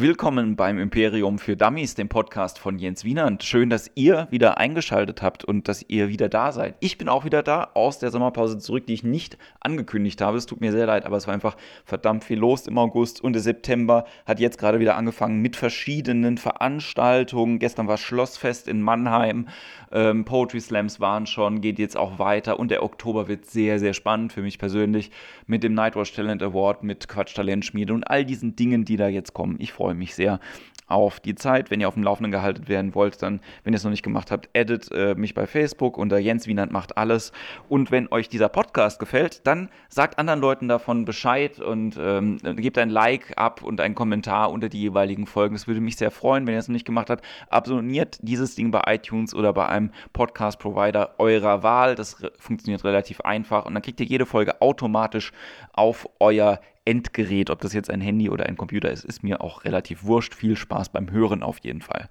Willkommen beim Imperium für Dummies, dem Podcast von Jens Wienand. Schön, dass ihr wieder eingeschaltet habt und dass ihr wieder da seid. Ich bin auch wieder da aus der Sommerpause zurück, die ich nicht angekündigt habe. Es tut mir sehr leid, aber es war einfach verdammt viel los im August und der September hat jetzt gerade wieder angefangen mit verschiedenen Veranstaltungen. Gestern war Schlossfest in Mannheim, ähm, Poetry Slams waren schon, geht jetzt auch weiter und der Oktober wird sehr, sehr spannend für mich persönlich mit dem Nightwatch Talent Award, mit Quatsch Talentschmiede und all diesen Dingen, die da jetzt kommen. Ich freue mich sehr auf die Zeit. Wenn ihr auf dem Laufenden gehalten werden wollt, dann, wenn ihr es noch nicht gemacht habt, edit äh, mich bei Facebook unter Jens Wienand macht alles. Und wenn euch dieser Podcast gefällt, dann sagt anderen Leuten davon Bescheid und ähm, gebt ein Like ab und einen Kommentar unter die jeweiligen Folgen. Das würde mich sehr freuen, wenn ihr es noch nicht gemacht habt. Abonniert dieses Ding bei iTunes oder bei einem Podcast-Provider eurer Wahl. Das funktioniert relativ einfach und dann kriegt ihr jede Folge automatisch auf euer Endgerät, ob das jetzt ein Handy oder ein Computer ist, ist mir auch relativ wurscht. Viel Spaß beim Hören auf jeden Fall.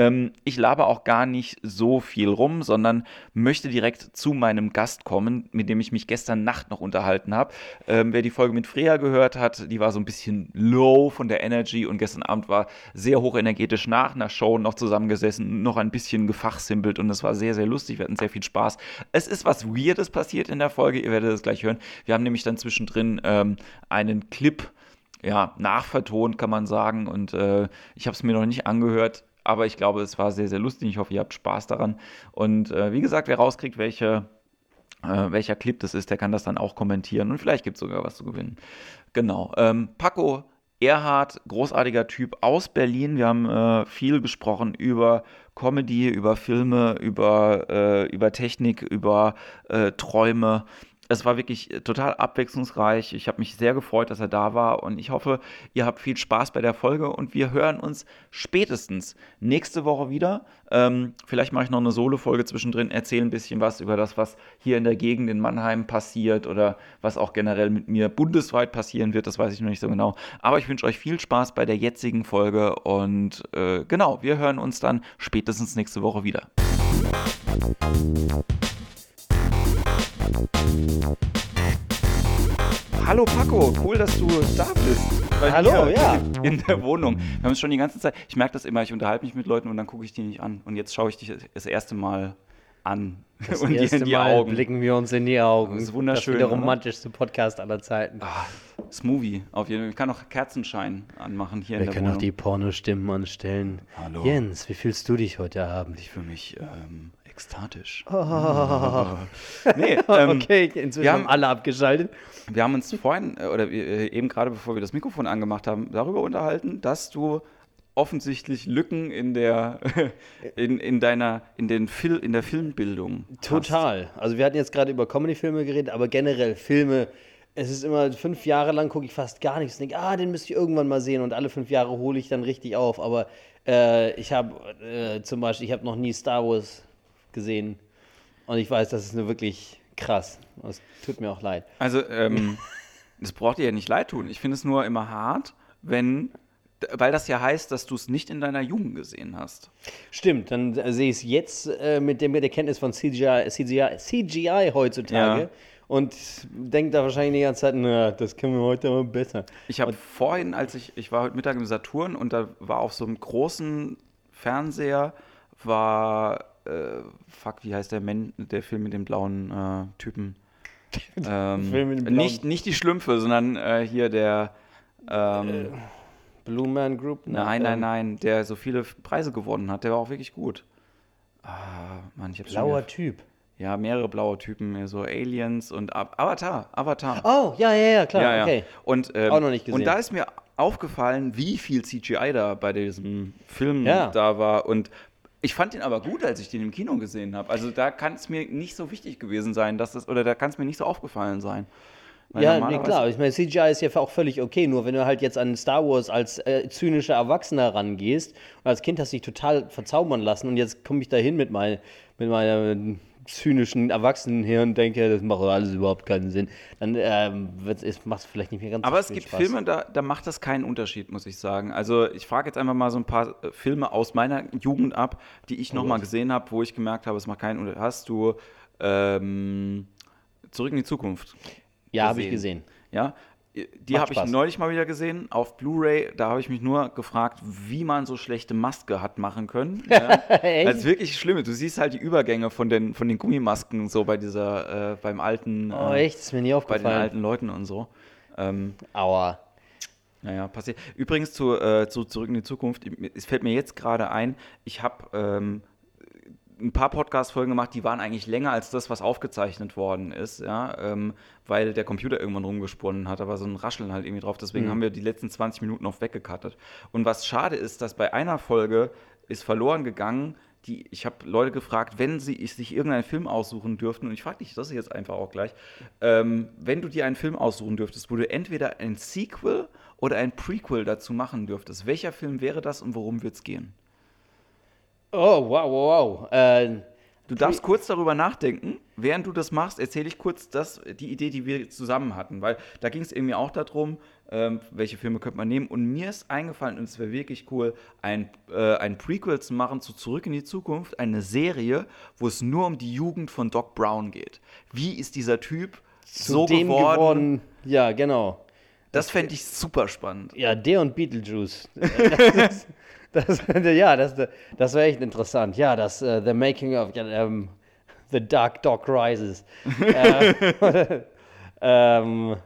Ähm, ich laber auch gar nicht so viel rum, sondern möchte direkt zu meinem Gast kommen, mit dem ich mich gestern Nacht noch unterhalten habe. Ähm, wer die Folge mit Freya gehört hat, die war so ein bisschen low von der Energy und gestern Abend war sehr hochenergetisch nach einer Show noch zusammengesessen, noch ein bisschen gefachsimpelt und es war sehr, sehr lustig. Wir hatten sehr viel Spaß. Es ist was Weirdes passiert in der Folge, ihr werdet es gleich hören. Wir haben nämlich dann zwischendrin ähm, einen Clip ja, nachvertont, kann man sagen. Und äh, ich habe es mir noch nicht angehört aber ich glaube, es war sehr, sehr lustig. Ich hoffe, ihr habt Spaß daran. Und äh, wie gesagt, wer rauskriegt, welche, äh, welcher Clip das ist, der kann das dann auch kommentieren und vielleicht gibt es sogar was zu gewinnen. Genau. Ähm, Paco Erhard, großartiger Typ aus Berlin. Wir haben äh, viel gesprochen über Comedy, über Filme, über, äh, über Technik, über äh, Träume es war wirklich äh, total abwechslungsreich. Ich habe mich sehr gefreut, dass er da war und ich hoffe, ihr habt viel Spaß bei der Folge und wir hören uns spätestens nächste Woche wieder. Ähm, vielleicht mache ich noch eine Solo-Folge zwischendrin, erzähle ein bisschen was über das, was hier in der Gegend in Mannheim passiert oder was auch generell mit mir bundesweit passieren wird. Das weiß ich noch nicht so genau. Aber ich wünsche euch viel Spaß bei der jetzigen Folge und äh, genau, wir hören uns dann spätestens nächste Woche wieder. Hallo Paco, cool, dass du da bist. Hallo, ja. In der Wohnung. Wir haben es schon die ganze Zeit, ich merke das immer, ich unterhalte mich mit Leuten und dann gucke ich die nicht an. Und jetzt schaue ich dich das erste Mal an. Das und erste in die Mal Augen. blicken wir uns in die Augen. Das ist wunderschön. Das ist der romantischste oder? Podcast aller Zeiten. Ah, Smoothie, auf jeden Fall. Ich kann auch Kerzenschein anmachen hier wir in der können Wohnung. auch die Pornostimmen anstellen. Hallo. Jens, wie fühlst du dich heute Abend? Ich fühle mich ähm, ekstatisch. Oh. nee, ähm, okay, inzwischen wir haben alle abgeschaltet. Wir haben uns vorhin, äh, oder äh, eben gerade bevor wir das Mikrofon angemacht haben, darüber unterhalten, dass du offensichtlich Lücken in der in, in deiner in den Fil in der Filmbildung total hast. also wir hatten jetzt gerade über Comedy-Filme geredet aber generell Filme es ist immer fünf Jahre lang gucke ich fast gar nichts denke ah den müsste ich irgendwann mal sehen und alle fünf Jahre hole ich dann richtig auf aber äh, ich habe äh, zum Beispiel ich habe noch nie Star Wars gesehen. Und ich weiß, das ist nur wirklich krass. Es tut mir auch leid. Also, ähm, das braucht dir ja nicht leid tun. Ich finde es nur immer hart, wenn weil das ja heißt, dass du es nicht in deiner Jugend gesehen hast. Stimmt, dann äh, sehe ich es jetzt äh, mit, dem, mit der Kenntnis von CGI, CGI, CGI heutzutage ja. und denke da wahrscheinlich die ganze Zeit, na, das können wir heute mal besser. Ich habe vorhin, als ich, ich war heute Mittag im Saturn und da war auf so einem großen Fernseher, war äh, fuck, wie heißt der, Man, der Film mit dem blauen äh, Typen? ähm, blauen nicht, nicht die Schlümpfe, sondern äh, hier der ähm, äh, Blue Man Group? Nein, nein, ähm, nein, der so viele Preise gewonnen hat. Der war auch wirklich gut. Ah, Mann, ich hab's Blauer Typ. Ja, mehrere blaue Typen, so Aliens und Ab Avatar, Avatar. Oh, ja, ja, ja, klar, ja, ja. okay. Und, ähm, auch noch nicht gesehen. Und da ist mir aufgefallen, wie viel CGI da bei diesem Film ja. da war und ich fand ihn aber gut, als ich den im Kino gesehen habe. Also da kann es mir nicht so wichtig gewesen sein, dass das, oder da kann es mir nicht so aufgefallen sein. Weil ja, nee, klar. Ich meine, CGI ist ja auch völlig okay. Nur wenn du halt jetzt an Star Wars als äh, zynischer Erwachsener rangehst und als Kind hast dich total verzaubern lassen und jetzt komme ich da hin mit, mein, mit meiner zynischen Erwachsenenhirn denke, das macht alles überhaupt keinen Sinn, dann ähm, macht es vielleicht nicht mehr ganz Aber so es gibt Spaß. Filme, da, da macht das keinen Unterschied, muss ich sagen. Also ich frage jetzt einfach mal so ein paar äh, Filme aus meiner Jugend ab, die ich nochmal oh, gesehen habe, wo ich gemerkt habe, es macht keinen Unterschied. Hast du ähm, Zurück in die Zukunft? Ja, habe ich gesehen. Ja, Die habe ich neulich mal wieder gesehen auf Blu-ray. Da habe ich mich nur gefragt, wie man so schlechte Maske hat machen können. Ja. also wirklich schlimm. Du siehst halt die Übergänge von den, von den Gummimasken so bei dieser, äh, beim alten. Oh, echt? Das ist mir nie aufgefallen. Bei den alten Leuten und so. Ähm, Aua. Naja, passiert. Übrigens zu, äh, zu Zurück in die Zukunft. Es fällt mir jetzt gerade ein, ich habe ähm, ein paar Podcast-Folgen gemacht, die waren eigentlich länger als das, was aufgezeichnet worden ist, ja, ähm, weil der Computer irgendwann rumgesponnen hat, aber so ein Rascheln halt irgendwie drauf. Deswegen mhm. haben wir die letzten 20 Minuten oft weggekattet. Und was schade ist, dass bei einer Folge ist verloren gegangen, die, ich habe Leute gefragt, wenn sie sich irgendeinen Film aussuchen dürften, und ich frage dich das jetzt einfach auch gleich, ähm, wenn du dir einen Film aussuchen dürftest, wo du entweder ein Sequel oder ein Prequel dazu machen dürftest, welcher Film wäre das und worum wird es gehen? Oh, wow, wow, wow. Äh, du darfst kurz darüber nachdenken. Während du das machst, erzähle ich kurz das, die Idee, die wir zusammen hatten. Weil da ging es irgendwie auch darum, ähm, welche Filme könnte man nehmen. Und mir ist eingefallen, und es wäre wirklich cool, ein, äh, ein Prequel zu machen zu Zurück in die Zukunft. Eine Serie, wo es nur um die Jugend von Doc Brown geht. Wie ist dieser Typ so geworden? geworden? Ja, genau. Das fände ich super spannend. Ja, der und Beetlejuice. Das, ja, das, das wäre echt interessant. Ja, das uh, The Making of um, ähm, The Dark Dog Rises. äh, ähm,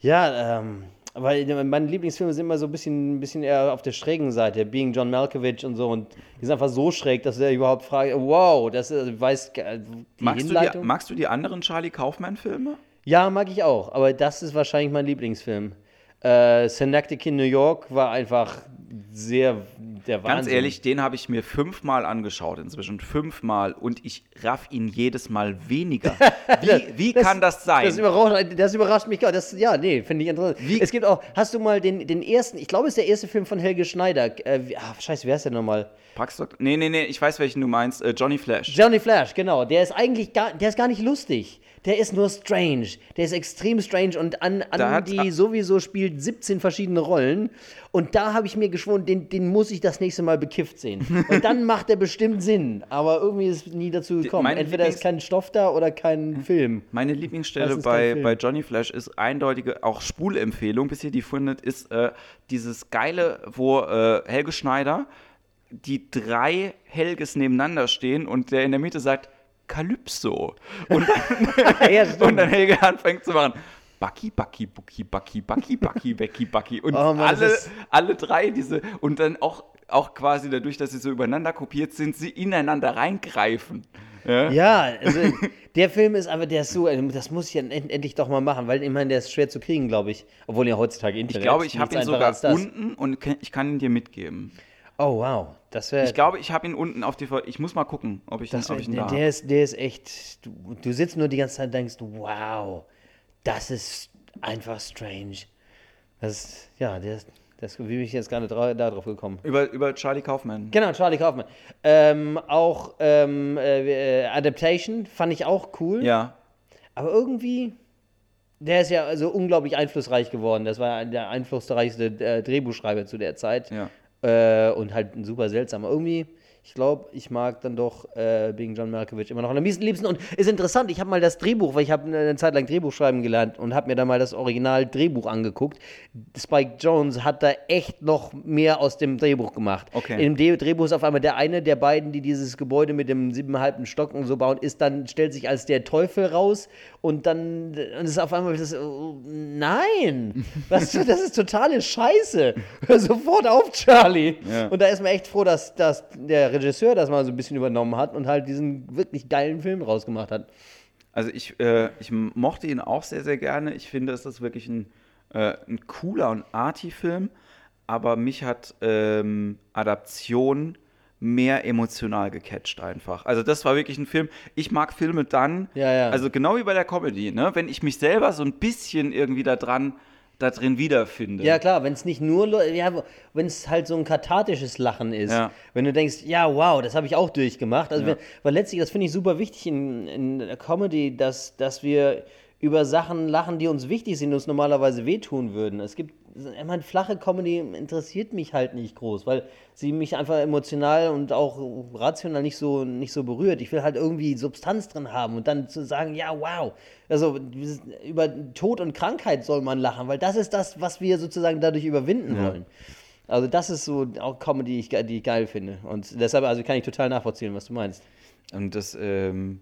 ja, ähm, weil meine Lieblingsfilme sind immer so ein bisschen, ein bisschen eher auf der schrägen Seite, Being John Malkovich und so. Und die sind einfach so schräg, dass er überhaupt fragt, wow, das äh, weiß die magst Hinleitung. Du die, magst du die anderen Charlie Kaufman-Filme? Ja, mag ich auch, aber das ist wahrscheinlich mein Lieblingsfilm. Äh, Synecdoche in New York war einfach sehr der Wahnsinn. Ganz ehrlich, den habe ich mir fünfmal angeschaut inzwischen. Fünfmal und ich raff ihn jedes Mal weniger. Wie, wie das, kann das sein? Das überrascht, das überrascht mich gar das, Ja, nee, finde ich interessant. Wie? Es gibt auch, hast du mal den, den ersten, ich glaube, es ist der erste Film von Helge Schneider. Äh, ach, scheiße, wer ist der nochmal? Paxstock? Nee, nee, nee, ich weiß, welchen du meinst. Äh, Johnny Flash. Johnny Flash, genau. Der ist eigentlich gar, der ist gar nicht lustig der ist nur strange. Der ist extrem strange und an, an die sowieso spielt 17 verschiedene Rollen. Und da habe ich mir geschworen, den, den muss ich das nächste Mal bekifft sehen. Und dann macht er bestimmt Sinn. Aber irgendwie ist nie dazu gekommen. Entweder Lieblings ist kein Stoff da oder kein Film. Meine Lieblingsstelle bei, bei Johnny Flash ist eindeutige, auch Spulempfehlung, bis ihr die findet, ist äh, dieses geile, wo äh, Helge Schneider die drei Helges nebeneinander stehen und der in der Mitte sagt, Kalypso. Und dann, ja, und dann Helge anfängt zu machen. Bucky, Bucky, Bucky, Bucky, Bucky, Bucky, Becky, Bucky. Und oh Mann, alle, alle drei diese, und dann auch, auch quasi dadurch, dass sie so übereinander kopiert sind, sie ineinander reingreifen. Ja, ja also der Film ist aber, der ist so, also das muss ich ja endlich doch mal machen, weil ich meine, der ist schwer zu kriegen, glaube ich. Obwohl ja heutzutage Internet Ich glaube, ich habe ihn sogar unten und ich kann ihn dir mitgeben. Oh, wow. Das wär, ich glaube, ich habe ihn unten auf die. Ich muss mal gucken, ob ich, das den, ob ich ihn der, der ist, der ist echt. Du, du sitzt nur die ganze Zeit und denkst, wow, das ist einfach strange. Das ist, ja, der ist. Das, wie bin ich jetzt gerade da drauf gekommen? Über, über Charlie Kaufman. Genau, Charlie Kaufman. Ähm, auch ähm, äh, Adaptation fand ich auch cool. Ja. Aber irgendwie, der ist ja also unglaublich einflussreich geworden. Das war der einflussreichste äh, Drehbuchschreiber zu der Zeit. Ja. Äh, und halt super seltsamer. Irgendwie ich glaube, ich mag dann doch äh, Being John Malkovich immer noch am liebsten. Und ist interessant, ich habe mal das Drehbuch, weil ich habe eine Zeit lang Drehbuch schreiben gelernt und habe mir dann mal das Original-Drehbuch angeguckt. Spike Jones hat da echt noch mehr aus dem Drehbuch gemacht. Okay. Im Drehbuch ist auf einmal der eine der beiden, die dieses Gebäude mit dem siebeneinhalben Stock und so bauen, ist dann, stellt sich als der Teufel raus und dann und ist auf einmal das, oh, nein, was, das ist totale Scheiße. Hör sofort auf, Charlie. Ja. Und da ist man echt froh, dass, dass der Regisseur das mal so ein bisschen übernommen hat und halt diesen wirklich geilen Film rausgemacht hat. Also ich, äh, ich mochte ihn auch sehr, sehr gerne. Ich finde, es ist wirklich ein, äh, ein cooler und arty Film, aber mich hat ähm, Adaption mehr emotional gecatcht einfach. Also das war wirklich ein Film. Ich mag Filme dann, ja, ja. also genau wie bei der Comedy, ne? wenn ich mich selber so ein bisschen irgendwie da dran da drin wiederfinde. Ja, klar, wenn es nicht nur, ja, wenn es halt so ein kathartisches Lachen ist. Ja. Wenn du denkst, ja, wow, das habe ich auch durchgemacht. Also, ja. wenn, weil letztlich, das finde ich super wichtig in, in der Comedy, dass, dass wir über Sachen lachen, die uns wichtig sind, uns normalerweise wehtun würden. Es gibt meine, flache Comedy interessiert mich halt nicht groß, weil sie mich einfach emotional und auch rational nicht so, nicht so berührt. Ich will halt irgendwie Substanz drin haben und dann zu sagen, ja, wow. Also über Tod und Krankheit soll man lachen, weil das ist das, was wir sozusagen dadurch überwinden Ja. wollen. Also das ist so auch Comedy, die ich, die ich geil finde. Und deshalb also kann ich total nachvollziehen, was du meinst. Und das, ähm,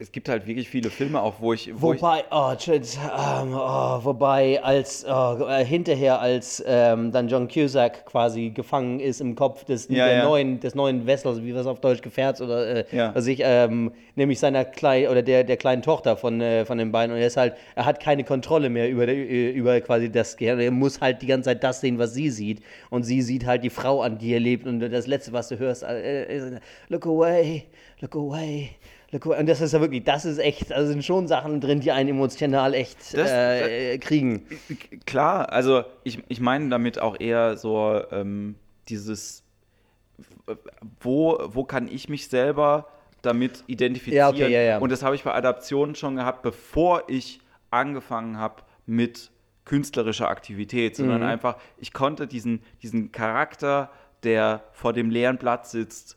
es gibt halt wirklich viele Filme auch, wo ich, wo ich Wobei, oh, Tschüss, ähm, oh, wobei, als oh, äh, hinterher, als ähm, dann John Cusack quasi gefangen ist im Kopf des, Ja, ja. neuen, des neuen Wessels, wie was auf Deutsch Gefährts oder äh, Ja. was ich, ähm, nämlich seiner kleinen oder der, der kleinen Tochter von, äh, von den beiden und er ist halt, er hat keine Kontrolle mehr über, über quasi das Gehirn. Er muss halt die ganze Zeit das sehen, was sie sieht und sie sieht halt die Frau an, die er lebt und das letzte, was du hörst, äh, ist, look away, look away. Und das ist ja wirklich, das ist echt, also sind schon Sachen drin, die einen emotional echt Das- äh, kriegen. Klar, also ich, ich meine damit auch eher so ähm, dieses, wo, wo kann ich mich selber damit identifizieren? Ja, okay, ja, ja. Und das habe ich bei Adaptionen schon gehabt, bevor ich angefangen habe mit künstlerischer Aktivität, sondern Mhm. einfach, ich konnte diesen, diesen Charakter, der vor dem leeren Blatt sitzt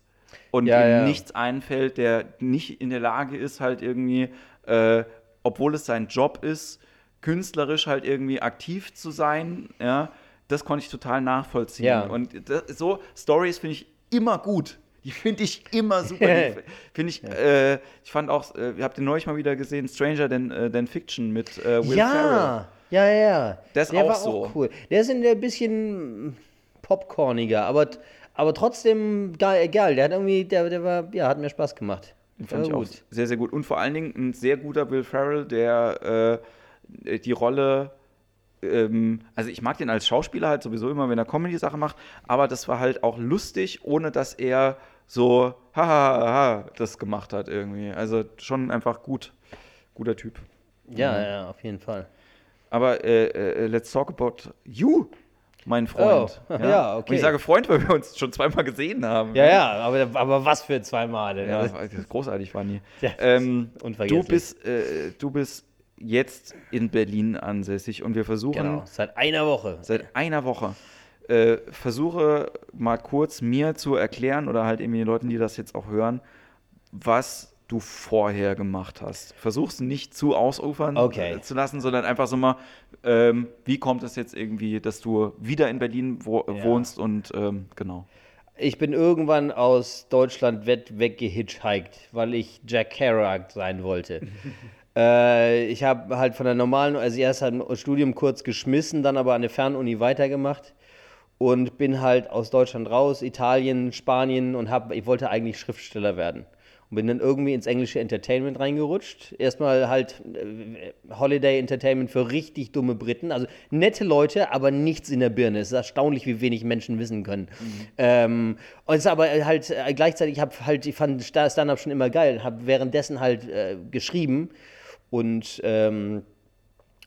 und Ja, ihm ja. nichts einfällt, der nicht in der Lage ist, halt irgendwie, äh, obwohl es sein Job ist, künstlerisch halt irgendwie aktiv zu sein, ja, das konnte ich total nachvollziehen. Ja. Und das, so Stories finde ich immer gut. Die finde ich immer super. Finde ich, äh, ich fand auch, äh, ihr habt den neulich mal wieder gesehen, Stranger Than, äh, Than Fiction mit äh, Will Ferrell. Ja, ja, ja. Der ist der auch war so. auch cool. Der ist in der bisschen popcorniger, aber, aber trotzdem geil, geil. Der hat irgendwie, der, der war, ja, hat mir Spaß gemacht. Den fand ich War auch sehr, sehr gut. Und vor allen Dingen ein sehr guter Will Ferrell, der äh, die Rolle, ähm, also ich mag den als Schauspieler halt sowieso immer, wenn er Comedy-Sache macht, aber das war halt auch lustig, ohne dass er so hahaha das gemacht hat irgendwie. Also schon einfach gut. Guter Typ. Ja, ja, auf jeden Fall. Aber äh, äh, let's talk about you, mein Freund. Oh, ja, okay. Und ich sage Freund, weil wir uns schon zweimal gesehen haben. Ja, ja, aber, aber was für zwei Male. Ja, Also, großartig war nie. Ja, ähm, du, bist, äh, du bist jetzt in Berlin ansässig und wir versuchen genau, seit einer Woche. seit einer Woche, äh, versuche mal kurz mir zu erklären oder halt eben den Leuten, die das jetzt auch hören, was du vorher gemacht hast. Versuch's nicht zu ausufern Okay. äh, zu lassen, sondern einfach so mal, ähm, wie kommt es jetzt irgendwie, dass du wieder in Berlin wo Ja. wohnst und ähm, genau. Ich bin irgendwann aus Deutschland weggehitchhiked, weil ich Jack Kerouac sein wollte. äh, ich habe halt von der normalen, also erst halt ein Studium kurz geschmissen, dann aber an der Fernuni weitergemacht und bin halt aus Deutschland raus, Italien, Spanien und hab, ich wollte eigentlich Schriftsteller werden. Und bin dann irgendwie ins englische Entertainment reingerutscht. Erstmal halt äh, Holiday Entertainment für richtig dumme Briten. Also nette Leute, aber nichts in der Birne. Es ist erstaunlich, wie wenig Menschen wissen können. Ähm, und es ist aber halt äh, gleichzeitig, ich habe halt, ich fand Sta- Stand-up schon immer geil. Habe währenddessen halt äh, geschrieben und ähm,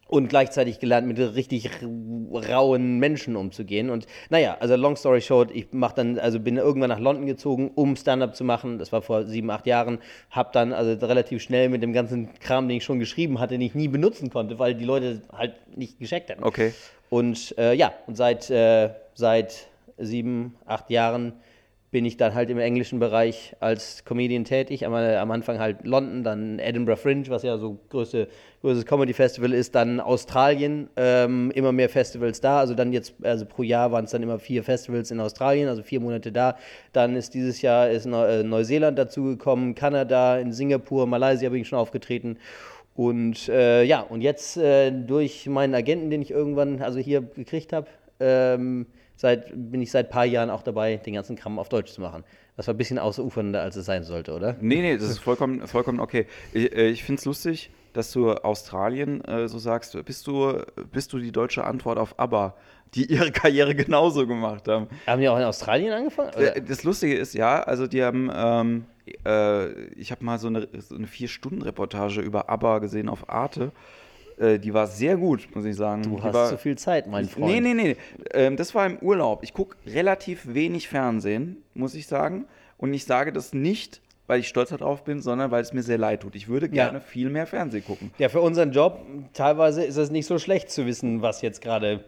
und gleichzeitig gelernt, mit richtig rauen Menschen umzugehen. Und naja, also long story short, ich mach dann, also bin irgendwann nach London gezogen, um Stand-up zu machen. Das war vor sieben, acht Jahren. Hab dann also relativ schnell mit dem ganzen Kram, den ich schon geschrieben hatte, den ich nie benutzen konnte, weil die Leute halt nicht gescheckt hatten. Okay. Und äh, ja, und seit, äh, seit sieben, acht Jahren bin ich dann halt im englischen Bereich als Comedian tätig. Am, am Anfang halt London, dann Edinburgh Fringe, was ja so größte, größtes Comedy Festival ist, dann Australien, ähm, immer mehr Festivals da. Also dann jetzt, also pro Jahr waren es dann immer vier Festivals in Australien, also vier Monate da. Dann ist dieses Jahr ist äh, Neuseeland dazugekommen, Kanada, in Singapur, Malaysia bin ich schon aufgetreten. Und äh, ja, und jetzt äh, durch meinen Agenten, den ich irgendwann also hier gekriegt habe, ähm, seit, bin ich seit ein paar Jahren auch dabei, den ganzen Kram auf Deutsch zu machen. Das war ein bisschen ausufernder, als es sein sollte, oder? Nee, nee, das ist vollkommen, vollkommen okay. Ich, äh, ich finde es lustig, dass du Australien äh, so sagst. Bist du, bist du die deutsche Antwort auf ABBA, die ihre Karriere genauso gemacht haben? Haben die auch in Australien angefangen? Oder? Äh, Das Lustige ist, ja, also die haben, ähm, äh, ich habe mal so eine, so eine Vier-Stunden-Reportage über ABBA gesehen auf Arte. Äh, die war sehr gut, muss ich sagen. Du die hast war, zu viel Zeit, mein Freund. Nee, nee, nee. Ähm, das war im Urlaub. Ich gucke relativ wenig Fernsehen, muss ich sagen. Und ich sage das nicht, weil ich stolz darauf bin, sondern weil es mir sehr leid tut. Ich würde Ja. gerne viel mehr Fernsehen gucken. Ja, für unseren Job teilweise ist es nicht so schlecht zu wissen, was jetzt gerade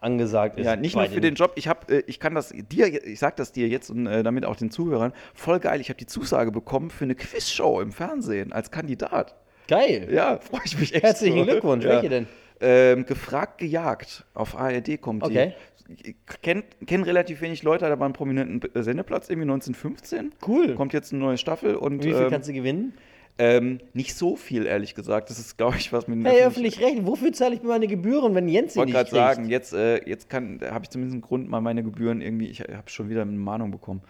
angesagt ist. Ja, nicht nur für den Job. Ich habe, äh, ich kann das dir, ich sag das dir jetzt und äh, damit auch den Zuhörern. Voll geil. Ich habe die Zusage bekommen für eine Quizshow im Fernsehen als Kandidat. Geil. Ja, freue ich mich echt. Herzlichen so. Glückwunsch. Ja. Welche denn? Ähm, gefragt gejagt auf ARD kommt Okay. die. Ich kenn, kenn relativ wenig Leute, da war ein prominenten Sendeplatz, irgendwie 1915. Cool. Kommt jetzt eine neue Staffel und Wie viel ähm, kannst du gewinnen? Ähm, nicht so viel, ehrlich gesagt. Das ist, glaube ich, was mit den Hey, öffentlich- öffentlich-recht, wofür zahle ich mir meine Gebühren, wenn Jens Ich sie wollte nicht gerade kriegt? sagen, jetzt, äh, jetzt kann, habe ich zumindest einen Grund, mal meine Gebühren irgendwie, ich habe schon wieder eine Mahnung bekommen,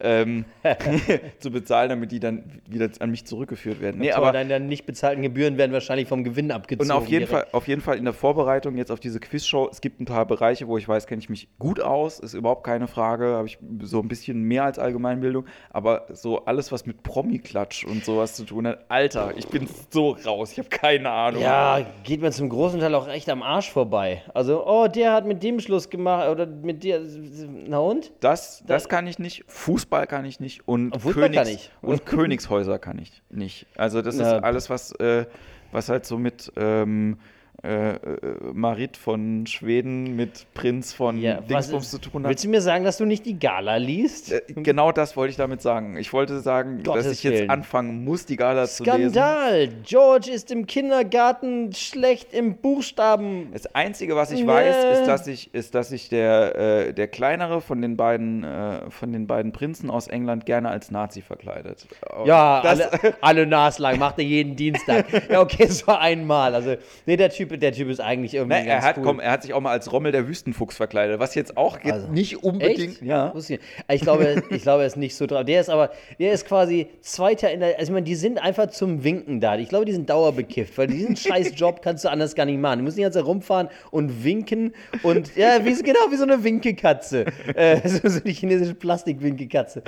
ähm, zu bezahlen, damit die dann wieder an mich zurückgeführt werden. Nee, aber deine nicht bezahlten Gebühren werden wahrscheinlich vom Gewinn abgezogen. und auf jeden, direkt. Fall, auf jeden Fall in der Vorbereitung jetzt auf diese Quizshow, es gibt ein paar Bereiche, wo ich weiß, kenne ich mich gut aus, ist überhaupt keine Frage, habe ich so ein bisschen mehr als Allgemeinbildung, aber so alles, was mit Promi-Klatsch und sowas zu tun hat, Alter, ich bin so raus, ich habe keine Ahnung. Ja, geht mir zum großen Teil auch echt am Arsch vorbei. Also, oh, der hat mit dem Schluss gemacht oder mit dir. Na und? Das, das kann ich nicht, Fußball kann ich nicht und, Fußball kann ich. und Königshäuser kann ich nicht. Also das Na, ist alles, was, äh, was halt so mit ähm, äh, äh, Marit von Schweden, mit Prinz von Ja, Dingsbums ist- zu tun hat. Willst du mir sagen, dass du nicht die Gala liest? Äh, genau das wollte ich damit sagen. Ich wollte sagen, Gottes dass ich jetzt Willen. anfangen muss, die Gala zu lesen. Skandal! George ist im Kindergarten schlecht im Buchstaben. Das Einzige, was ich Nee. weiß, ist, dass ich, ist, dass ich der, äh, der kleinere von den beiden, äh, von den beiden Prinzen aus England gerne als Nazi verkleidet. Ja, das, alle, alle naslang, macht er jeden Dienstag. Ja, okay, war einmal. Also, nee, der Typ, der Typ ist eigentlich irgendwie Ne, er, hat, cool. komm, er hat sich auch mal als Rommel der Wüstenfuchs verkleidet, was jetzt auch Also, nicht unbedingt. Echt? Ja. Ich glaube, ich glaube, er ist nicht so drauf. Der ist aber, der ist quasi Zweiter in der. Also, ich meine, die sind einfach zum Winken da. Ich glaube, die sind dauerbekifft, weil diesen scheiß Job kannst du anders gar nicht machen. Du musst die ganze Zeit rumfahren und winken und, ja, wie, genau wie so eine Winkekatze. Äh, so, so die chinesische Plastikwinkekatze.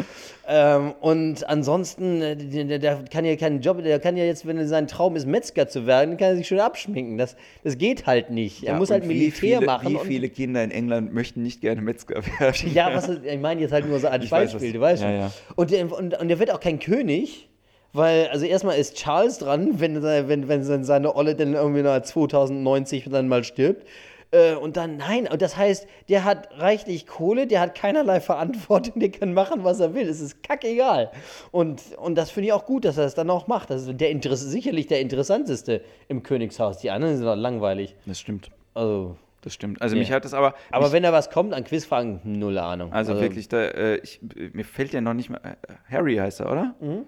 Ähm, und ansonsten, äh, der, der- der kann ja keinen Job, der kann ja jetzt, wenn sein Traum ist, Metzger zu werden, kann er sich schön abschminken. Das, das geht halt nicht. Er Ja, muss und halt Militär viele, machen. Wie viele Kinder in England möchten nicht gerne Metzger werden? ja, was ich meine jetzt halt nur so als weiß, Beispiel, du weißt ja, schon. ja. Und, der, und, und der wird auch kein König, weil, also erstmal ist Charles dran, wenn, wenn, wenn se- seine Olle dann irgendwie nach 2090 dann mal stirbt. Äh, Und dann, nein, und das heißt, der hat reichlich Kohle, der hat keinerlei Verantwortung, der kann machen, was er will. Es ist kackegal. Und, und das finde ich auch gut, dass er es dann auch macht. Das ist der Interess sicherlich der interessanteste im Königshaus. Die anderen sind doch langweilig. Das stimmt. Also, Das stimmt. Also Nee. mich hat das aber. aber wenn da was kommt an Quizfragen, null Ahnung. also, wirklich, da, äh, ich, mir fällt ja noch nicht mal. Äh, Harry heißt er, oder? Mhm.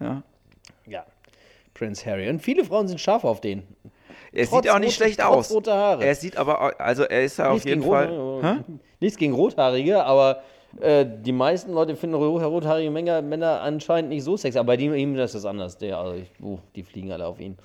Ja. Ja, Prince Harry. Und viele Frauen sind scharf auf den. Er Trotz sieht auch nicht schlecht aus. roter Haare. Er sieht aber, also er ist ja auf jeden Fall. Rot-? Nichts gegen Rothaarige, aber äh, die meisten Leute finden ro- rothaarige Männer, Männer anscheinend nicht so sexy. Aber bei ihm, ist das anders. Der, also ich, uh, die fliegen alle auf ihn.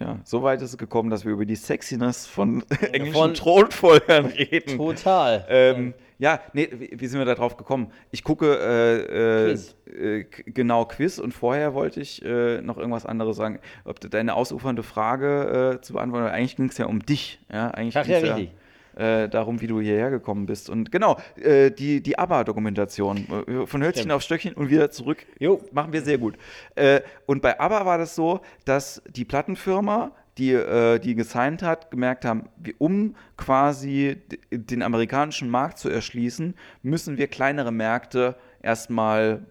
Ja, so weit ist es gekommen, dass wir über die Sexiness von englischen Von- Thronfolgern reden. Total. Ähm, ja, nee, wie, wie sind wir da drauf gekommen? Ich gucke äh, äh, Quiz. äh, genau Quiz und vorher wollte ich äh, noch irgendwas anderes sagen. Ob du deine ausufernde Frage äh, zu beantworten, eigentlich ging es ja um dich. Ja, eigentlich Ach ja, richtig. Äh, darum, wie du hierher gekommen bist. Und genau, äh, die, die ABBA-Dokumentation. äh, Von Hölzchen Stimmt. auf Stöckchen und wieder zurück. Jo. Machen wir sehr gut. Äh, und bei ABBA war das so, dass die Plattenfirma, die, äh, die gesigned hat, gemerkt haben, um quasi den amerikanischen Markt zu erschließen, müssen wir kleinere Märkte erstmal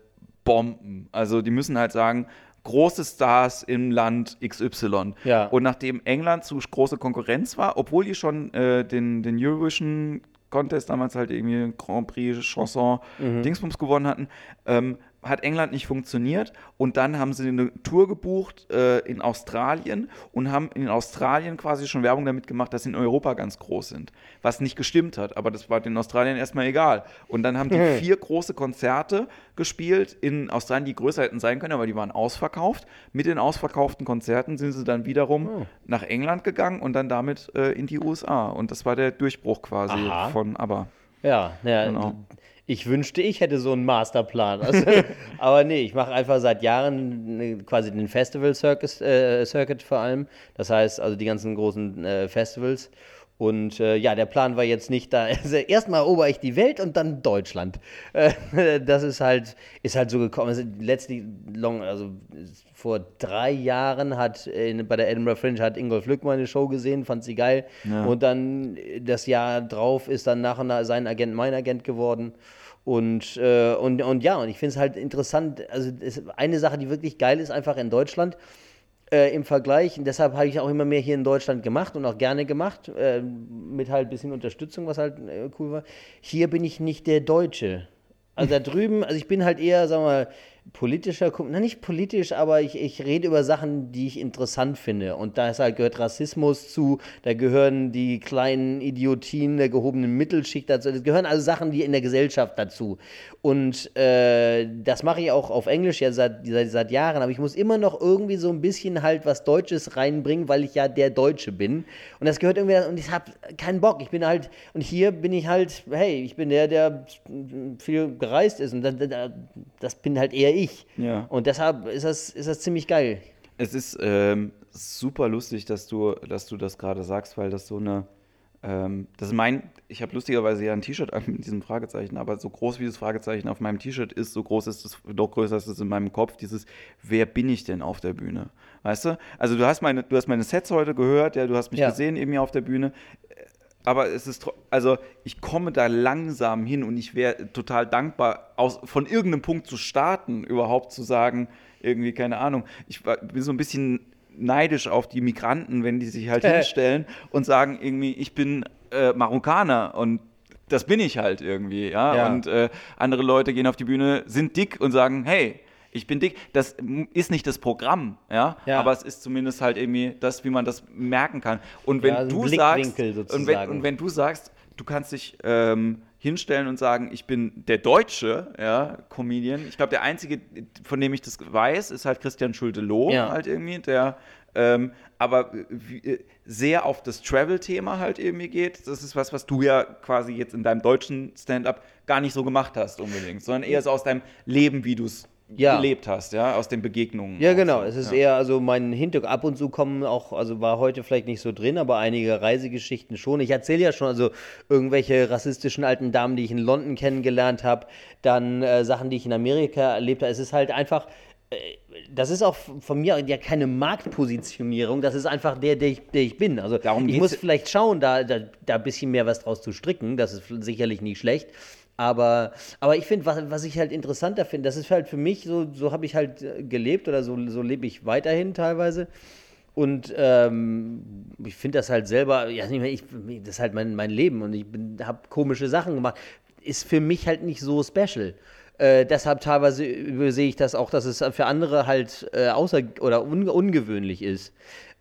bomben. Also die müssen halt sagen, große Stars im Land XY. Ja. Und nachdem England zu große Konkurrenz war, obwohl die schon äh, den, den Eurovision Contest damals halt irgendwie Grand Prix Chanson Dingsbums gewonnen hatten, ähm, hat England nicht funktioniert und dann haben sie eine Tour gebucht äh, in Australien und haben in Australien quasi schon Werbung damit gemacht, dass sie in Europa ganz groß sind. Was nicht gestimmt hat, aber das war den Australiern erstmal egal. Und dann haben die vier große Konzerte gespielt in Australien, die größer hätten sein können, aber die waren ausverkauft. Mit den ausverkauften Konzerten sind sie dann wiederum Oh. nach England gegangen und dann damit äh, in die USA. Und das war der Durchbruch quasi Aha. von ABBA. Ja, ja Genau. Ich wünschte, ich hätte so einen Masterplan. Also, aber nee, ich mache einfach seit Jahren ne, quasi den Festival Circus, äh, Circuit vor allem. Das heißt, also die ganzen großen äh, Festivals. Und äh, ja, der Plan war jetzt nicht da. Also erstmal erober ich die Welt und dann Deutschland. Äh, das ist halt, ist halt so gekommen. Also letztlich, long, also vor drei Jahren hat in, bei der Edinburgh Fringe hat Ingolf Lück meine Show gesehen, fand sie geil. Ja. Und dann das Jahr drauf ist dann nach und nach sein Agent mein Agent geworden. Und, äh, und, und ja, und ich finde es halt interessant. Also eine Sache, die wirklich geil ist, einfach in Deutschland äh, im Vergleich. Und deshalb habe ich auch immer mehr hier in Deutschland gemacht und auch gerne gemacht, äh, mit halt ein bisschen Unterstützung, was halt äh, cool war. Hier bin ich nicht der Deutsche. Also da drüben, also ich bin halt eher, sagen wir mal, politischer, na nicht politisch, aber ich, ich rede über Sachen, die ich interessant finde. Und da halt gehört Rassismus zu, da gehören die kleinen Idiotien der gehobenen Mittelschicht dazu, das gehören also Sachen, die in der Gesellschaft dazu. Und äh, das mache ich auch auf Englisch ja seit, seit, seit Jahren, aber ich muss immer noch irgendwie so ein bisschen halt was Deutsches reinbringen, weil ich ja der Deutsche bin. Und das gehört irgendwie, und ich habe keinen Bock. Ich bin halt, und hier bin ich halt, hey, ich bin der, der viel gereist ist. Und das, das bin halt eher ich. Ja. Und deshalb ist das, ist das ziemlich geil. Es ist ähm, super lustig, dass du, dass du das gerade sagst, weil das so eine. Ähm, das ist mein. Ich habe lustigerweise ja ein T-Shirt an mit diesem Fragezeichen, aber so groß wie das Fragezeichen auf meinem T-Shirt ist, so groß ist es, noch größer ist es in meinem Kopf, dieses, wer bin ich denn auf der Bühne? Weißt du? Also du hast meine, du hast meine Sets heute gehört, ja, du hast mich Ja. gesehen eben hier auf der Bühne. Aber es ist, also ich komme da langsam hin und ich wäre total dankbar, aus, von irgendeinem Punkt zu starten, überhaupt zu sagen, irgendwie, keine Ahnung. Ich bin so ein bisschen neidisch auf die Migranten, wenn die sich halt hinstellen und sagen irgendwie, ich bin äh, Marokkaner und das bin ich halt irgendwie, ja. Ja. Und äh, andere Leute gehen auf die Bühne, sind dick und sagen, hey, ich bin dick. Das ist nicht das Programm, ja, Ja. aber es ist zumindest halt irgendwie das, wie man das merken kann. Und wenn Ja, du sagst, und wenn, und wenn du sagst, du kannst dich ähm, hinstellen und sagen, ich bin der Deutsche, ja, Comedian. Ich glaube, der einzige, von dem ich das weiß, ist halt Christian Schulte-Loh, Ja. halt irgendwie, der ähm, aber äh, sehr auf das Travel-Thema halt irgendwie geht. Das ist was, was du ja quasi jetzt in deinem deutschen Stand-up gar nicht so gemacht hast unbedingt, sondern eher so aus deinem Leben, wie du es Ja. gelebt hast, ja, aus den Begegnungen. Ja, genau. so. Es ist ja. eher, also mein Hintergrund, ab und zu kommen auch, also war heute vielleicht nicht so drin, aber einige Reisegeschichten schon. Ich erzähle ja schon, also irgendwelche rassistischen alten Damen, die ich in London kennengelernt habe, dann äh, Sachen, die ich in Amerika erlebt habe. Es ist halt einfach, äh, das ist auch von mir ja keine Marktpositionierung, das ist einfach der, der ich, der ich bin. Also Darum ich muss vielleicht schauen, da, da, da ein bisschen mehr was draus zu stricken, das ist sicherlich nicht schlecht. Aber, aber ich finde, was, was ich halt interessanter finde, das ist halt für mich, so, so habe ich halt äh, gelebt oder so, so lebe ich weiterhin teilweise. Und ähm, ich finde das halt selber, ja, ich, das ist halt mein, mein Leben und ich habe komische Sachen gemacht. Ist für mich halt nicht so special. Äh, deshalb teilweise übersehe ich das auch, dass es für andere halt äh, außer oder un, ungewöhnlich ist.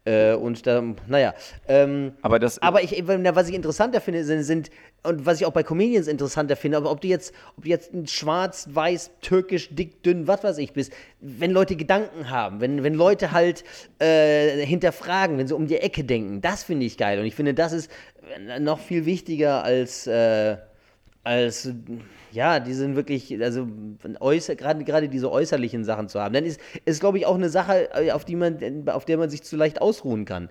Äh, und da, naja. Ähm, Aber das- aber ich, was ich interessanter finde, sind, sind, und was ich auch bei Comedians interessanter finde, aber ob du jetzt, ob du jetzt ein schwarz, weiß, türkisch, dick, dünn, was weiß ich bist, wenn Leute Gedanken haben, wenn, wenn Leute halt äh, hinterfragen, wenn sie um die Ecke denken, das finde ich geil. Und ich finde, das ist noch viel wichtiger als, äh, als ja, die sind wirklich, also äußer, gerade, gerade diese äußerlichen Sachen zu haben. Dann ist, ist glaube ich, auch eine Sache, äh, auf, die man, auf der man sich zu leicht ausruhen kann.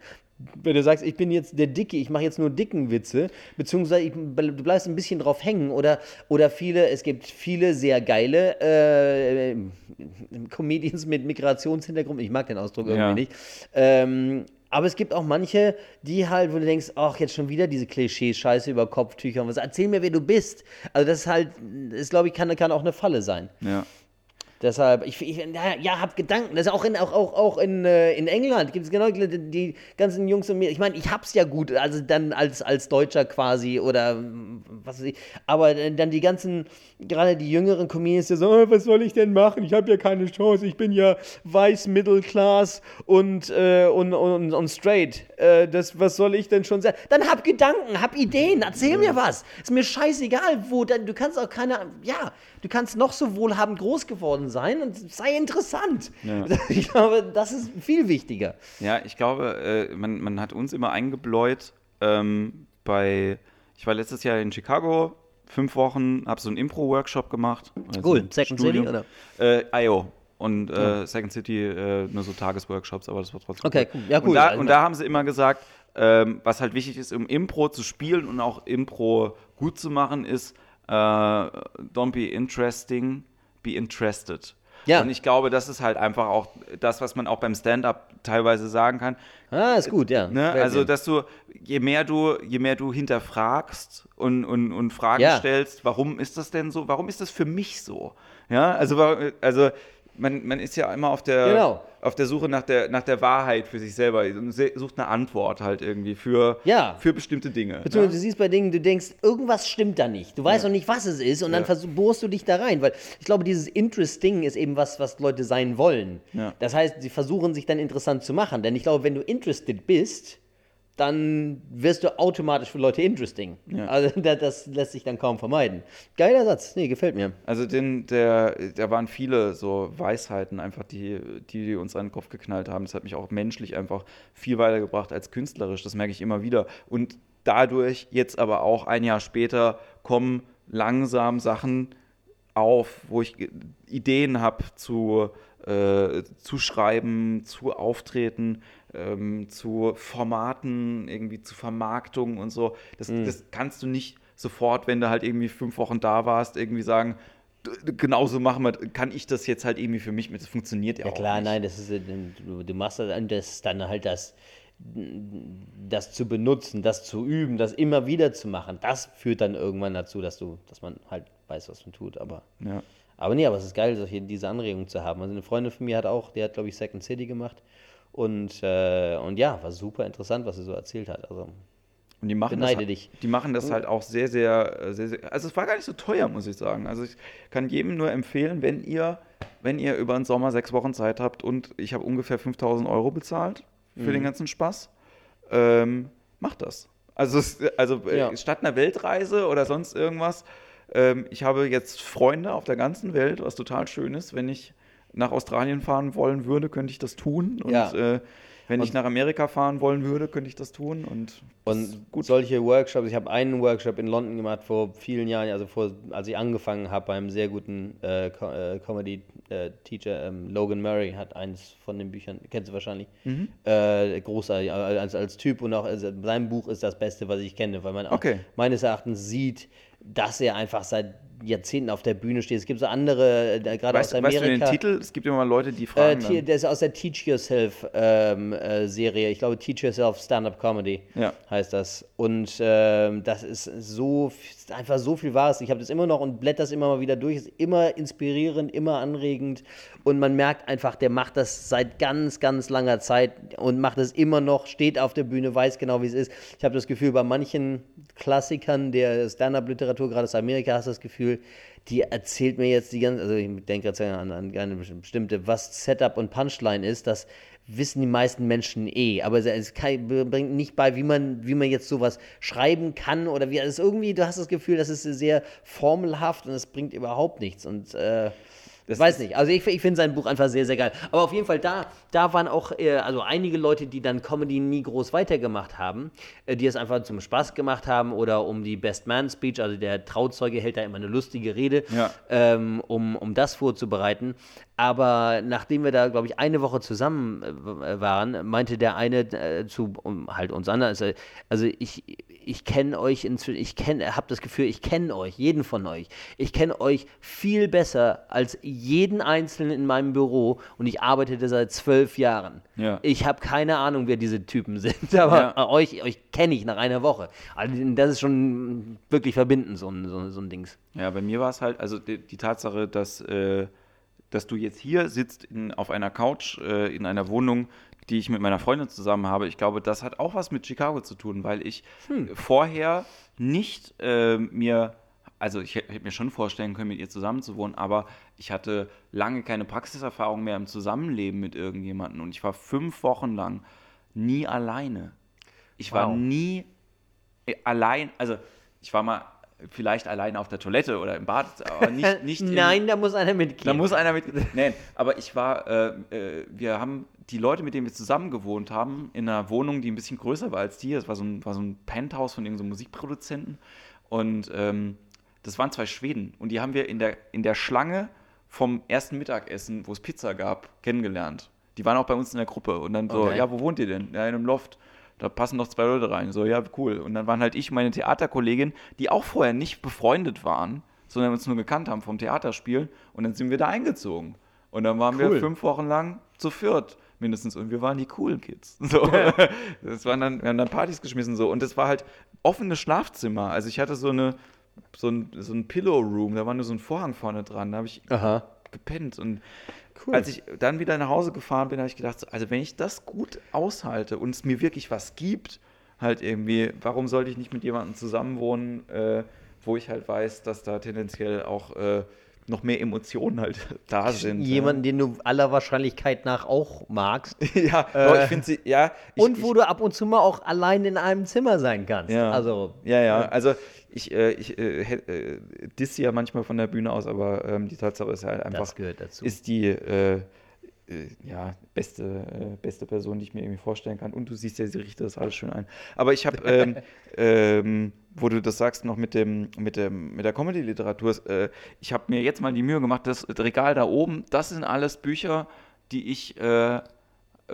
Wenn du sagst, ich bin jetzt der Dicke, ich mache jetzt nur dicken Witze, beziehungsweise ich, du bleibst ein bisschen drauf hängen oder, oder viele, es gibt viele sehr geile äh, Comedians mit Migrationshintergrund, ich mag den Ausdruck irgendwie Ja. nicht, ähm, aber es gibt auch manche, die halt, wo du denkst, ach, jetzt schon wieder diese Klischees-Scheiße über Kopftücher und was. Erzähl mir, wer du bist. Also das ist halt, das glaube ich, kann, kann auch eine Falle sein. Ja. Deshalb, ich, ich ja, hab Gedanken. Das ist auch in, auch, auch, auch in, äh, in England gibt es genau die, die ganzen Jungs und mir. Ich meine, ich hab's ja gut, also dann als, als Deutscher quasi oder mm, was weiß ich. Aber äh, dann die ganzen, gerade die jüngeren Comedians, die so, "Oh, was soll ich denn machen? Ich habe ja keine Chance. Ich bin ja weiß, Middle Class und, äh, und, und, und straight. Äh, das, was soll ich denn schon sagen? Dann hab Gedanken, hab Ideen, erzähl mir was. Ist mir scheißegal, wo. Dann, du kannst auch keine, ja, du kannst noch so wohlhabend groß geworden sein und sei interessant. Ja. Ich glaube, das ist viel wichtiger. Ja, ich glaube, äh, man, man hat uns immer eingebläut ähm, bei, ich war letztes Jahr in Chicago, fünf Wochen, habe so einen Impro-Workshop gemacht. Also Cool. Second Studium. City, Äh, IO. Und äh, Second City äh, nur so Tagesworkshops, aber das war trotzdem Okay, cool. cool. Ja, cool. Und da, Also- und da haben sie immer gesagt, ähm, was halt wichtig ist, um Impro zu spielen und auch Impro gut zu machen, ist äh, don't be interesting, be interested. Ja. Und ich glaube, das ist halt einfach auch das, was man auch beim Stand-up teilweise sagen kann. Ah, ist gut, ja. Ne? Also, dass du, je mehr du, je mehr du hinterfragst und, und, und Fragen Ja. stellst, warum ist das denn so? Warum ist das für mich so? Ja, also, also man, man ist ja immer auf der, Genau. auf der Suche nach der, nach der Wahrheit für sich selber und sucht eine Antwort halt irgendwie für, Ja. für bestimmte Dinge. Beziehungsweise du siehst bei Dingen, du denkst, irgendwas stimmt da nicht. Du weißt noch nicht, was es ist und dann Ja. versuch, bohrst du dich da rein. Weil ich glaube, dieses Interesting ist eben was, was Leute sein wollen. Ja. Das heißt, sie versuchen sich dann interessant zu machen. Denn ich glaube, wenn du interested bist, dann wirst du automatisch für Leute interesting. Ja. Also das, das lässt sich dann kaum vermeiden. Geiler Satz. Nee, gefällt mir. Also den, der, da waren viele so Weisheiten einfach, die, die uns an den Kopf geknallt haben. Das hat mich auch menschlich einfach viel weitergebracht als künstlerisch. Das merke ich immer wieder. Und dadurch jetzt aber auch ein Jahr später kommen langsam Sachen auf, wo ich Ideen habe zu, äh, zu schreiben, zu Auftreten, ähm, zu Formaten, irgendwie zu Vermarktung und so. Das, das kannst du nicht sofort, wenn du halt irgendwie fünf Wochen da warst, irgendwie sagen, "D- d- genauso machen wir, kann ich das jetzt halt irgendwie für mich mit. Das funktioniert ja, Ja auch klar, nicht. nein, das ist, du, du machst das, das ist dann halt das, das zu benutzen, das zu üben, das immer wieder zu machen. Das führt dann irgendwann dazu, dass du, dass man halt weiß, was man tut. Aber, Ja. aber nee, aber es ist geil, solche, diese Anregung zu haben. Also eine Freundin von mir hat auch, die hat glaube ich Second City gemacht und äh, und ja, war super interessant, was sie so erzählt hat. Also Und die machen, Beneide das, dich. die machen das halt auch sehr, sehr, äh, sehr, sehr. Also es war gar nicht so teuer, muss ich sagen. Also ich kann jedem nur empfehlen, wenn ihr, wenn ihr über den Sommer sechs Wochen Zeit habt und ich habe ungefähr 5000 Euro bezahlt für Mhm. den ganzen Spaß, ähm, macht das. Also, es, also äh, Ja. statt einer Weltreise oder sonst irgendwas, ähm, ich habe jetzt Freunde auf der ganzen Welt, was total schön ist. Wenn ich nach Australien fahren wollen würde, könnte ich das tun. Und Ja. äh, wenn ich Und- nach Amerika fahren wollen würde, könnte ich das tun. Und, das Und gut. solche Workshops, ich habe einen Workshop in London gemacht vor vielen Jahren, also vor, als ich angefangen habe bei einem sehr guten äh, äh, Comedy-Teacher, ähm, Logan Murray hat eins von den Büchern, kennst du wahrscheinlich, Mhm. äh, großartig, als, als Typ und auch also sein Buch ist das Beste, was ich kenne, weil man auch Okay. meines Erachtens sieht, dass er einfach seit Jahrzehnten auf der Bühne steht. Es gibt so andere, äh, gerade aus Amerika. weißt du den Titel? Es gibt immer mal Leute, die Äh, fragen. Dann. der ist aus der Teach Yourself ähm, äh, Serie. Ich glaube, Teach Yourself Stand-Up Comedy Ja. heißt das. Und ähm, das ist so ist einfach so viel Wahres. Ich habe das immer noch und blätter das immer mal wieder durch. Ist immer inspirierend, immer anregend. Und man merkt einfach, der macht das seit ganz, ganz langer Zeit und macht es immer noch, steht auf der Bühne, weiß genau, wie es ist. Ich habe das Gefühl, bei manchen Klassikern der Stand-Up-Literatur, gerade aus Amerika, hast du das Gefühl, die erzählt mir jetzt die ganze, also ich denke jetzt an, an eine bestimmte, was Setup und Punchline ist, das wissen die meisten Menschen eh, aber es kann, bringt nicht bei, wie man, wie man jetzt sowas schreiben kann oder wie, ist irgendwie, du hast das Gefühl, das ist sehr formelhaft und es bringt überhaupt nichts. Und äh, Das weiß nicht. Also ich, ich finde sein Buch einfach sehr, sehr geil. Aber auf jeden Fall da, da waren auch äh, also einige Leute, die dann Comedy nie groß weitergemacht haben, äh, die es einfach zum Spaß gemacht haben oder um die Best Man Speech, also der Trauzeuge hält da immer eine lustige Rede, Ja. ähm, um, um das vorzubereiten. Aber nachdem wir da, glaube ich, eine Woche zusammen äh, waren, meinte der eine äh, zu um, halt uns anderen, also, also ich, ich kenne euch inzwischen, ich kenne, habe das Gefühl, ich kenne euch, jeden von euch. Ich kenne euch viel besser als jeden Einzelnen in meinem Büro und ich arbeitete seit zwölf Jahren. Ja. Ich habe keine Ahnung, wer diese Typen sind, aber Ja. euch, euch kenne ich nach einer Woche. Also das ist schon wirklich verbindend, so ein, so, so ein Dings. Ja, bei mir war es halt, also die, die Tatsache, dass, äh, dass du jetzt hier sitzt in, auf einer Couch äh, in einer Wohnung, die ich mit meiner Freundin zusammen habe, ich glaube, das hat auch was mit Chicago zu tun, weil ich vorher nicht äh, mir, also ich hätte mir schon vorstellen können, mit ihr zusammen zu wohnen, aber ich hatte lange keine Praxiserfahrung mehr im Zusammenleben mit irgendjemandem und ich war fünf Wochen lang nie alleine. Ich war Wow. nie äh, allein, also ich war mal vielleicht allein auf der Toilette oder im Bad, aber nicht, nicht im- Nein, da muss einer mitgehen. da muss einer mit. Nein, aber ich war, äh, äh, wir haben die Leute, mit denen wir zusammen gewohnt haben, in einer Wohnung, die ein bisschen größer war als die. Es war so ein, war so ein Penthouse von irgendeinem Musikproduzenten. Und ähm, das waren zwei Schweden. Und die haben wir in der, in der Schlange vom ersten Mittagessen, wo es Pizza gab, kennengelernt. Die waren auch bei uns in der Gruppe. Und dann so, Okay. ja, wo wohnt ihr denn? Ja, in einem Loft. da passen noch zwei Leute rein. So, ja, cool. Und dann waren halt ich und meine Theaterkollegin, die auch vorher nicht befreundet waren, sondern uns nur gekannt haben vom Theaterspiel. Und dann sind wir da eingezogen. Und dann waren Cool. wir fünf Wochen lang zu viert mindestens. Und wir waren die coolen Kids. So. Das waren dann, wir haben dann Partys geschmissen so. Und das war halt offenes Schlafzimmer. Also ich hatte so eine so ein, so ein Pillow Room, da war nur so ein Vorhang vorne dran. Da habe ich Aha. gepennt. Und Cool. als ich dann wieder nach Hause gefahren bin, habe ich gedacht, so, also wenn ich das gut aushalte und es mir wirklich was gibt, halt irgendwie, warum sollte ich nicht mit jemandem zusammenwohnen, äh, wo ich halt weiß, dass da tendenziell auch äh, noch mehr Emotionen halt da sind. Jemanden, den du aller Wahrscheinlikeit nach auch magst. ja, ja ich finde sie, ja. Ich, und wo du ab und zu mal auch allein in einem Zimmer sein kannst. Ja. Also, Ja, ja, also ich, äh, ich äh, äh, disse ja manchmal von der Bühne aus, aber ähm, die Tatsache ist halt einfach, das gehört dazu. ist die äh, äh, ja, beste, äh, beste Person, die ich mir irgendwie vorstellen kann. Und du siehst ja, sie richtet das alles schön ein. Aber ich habe, ähm, ähm, wo du das sagst, noch mit, dem, mit, dem, mit der Comedy-Literatur, äh, ich habe mir jetzt mal die Mühe gemacht, das Regal da oben, das sind alles Bücher, die ich äh,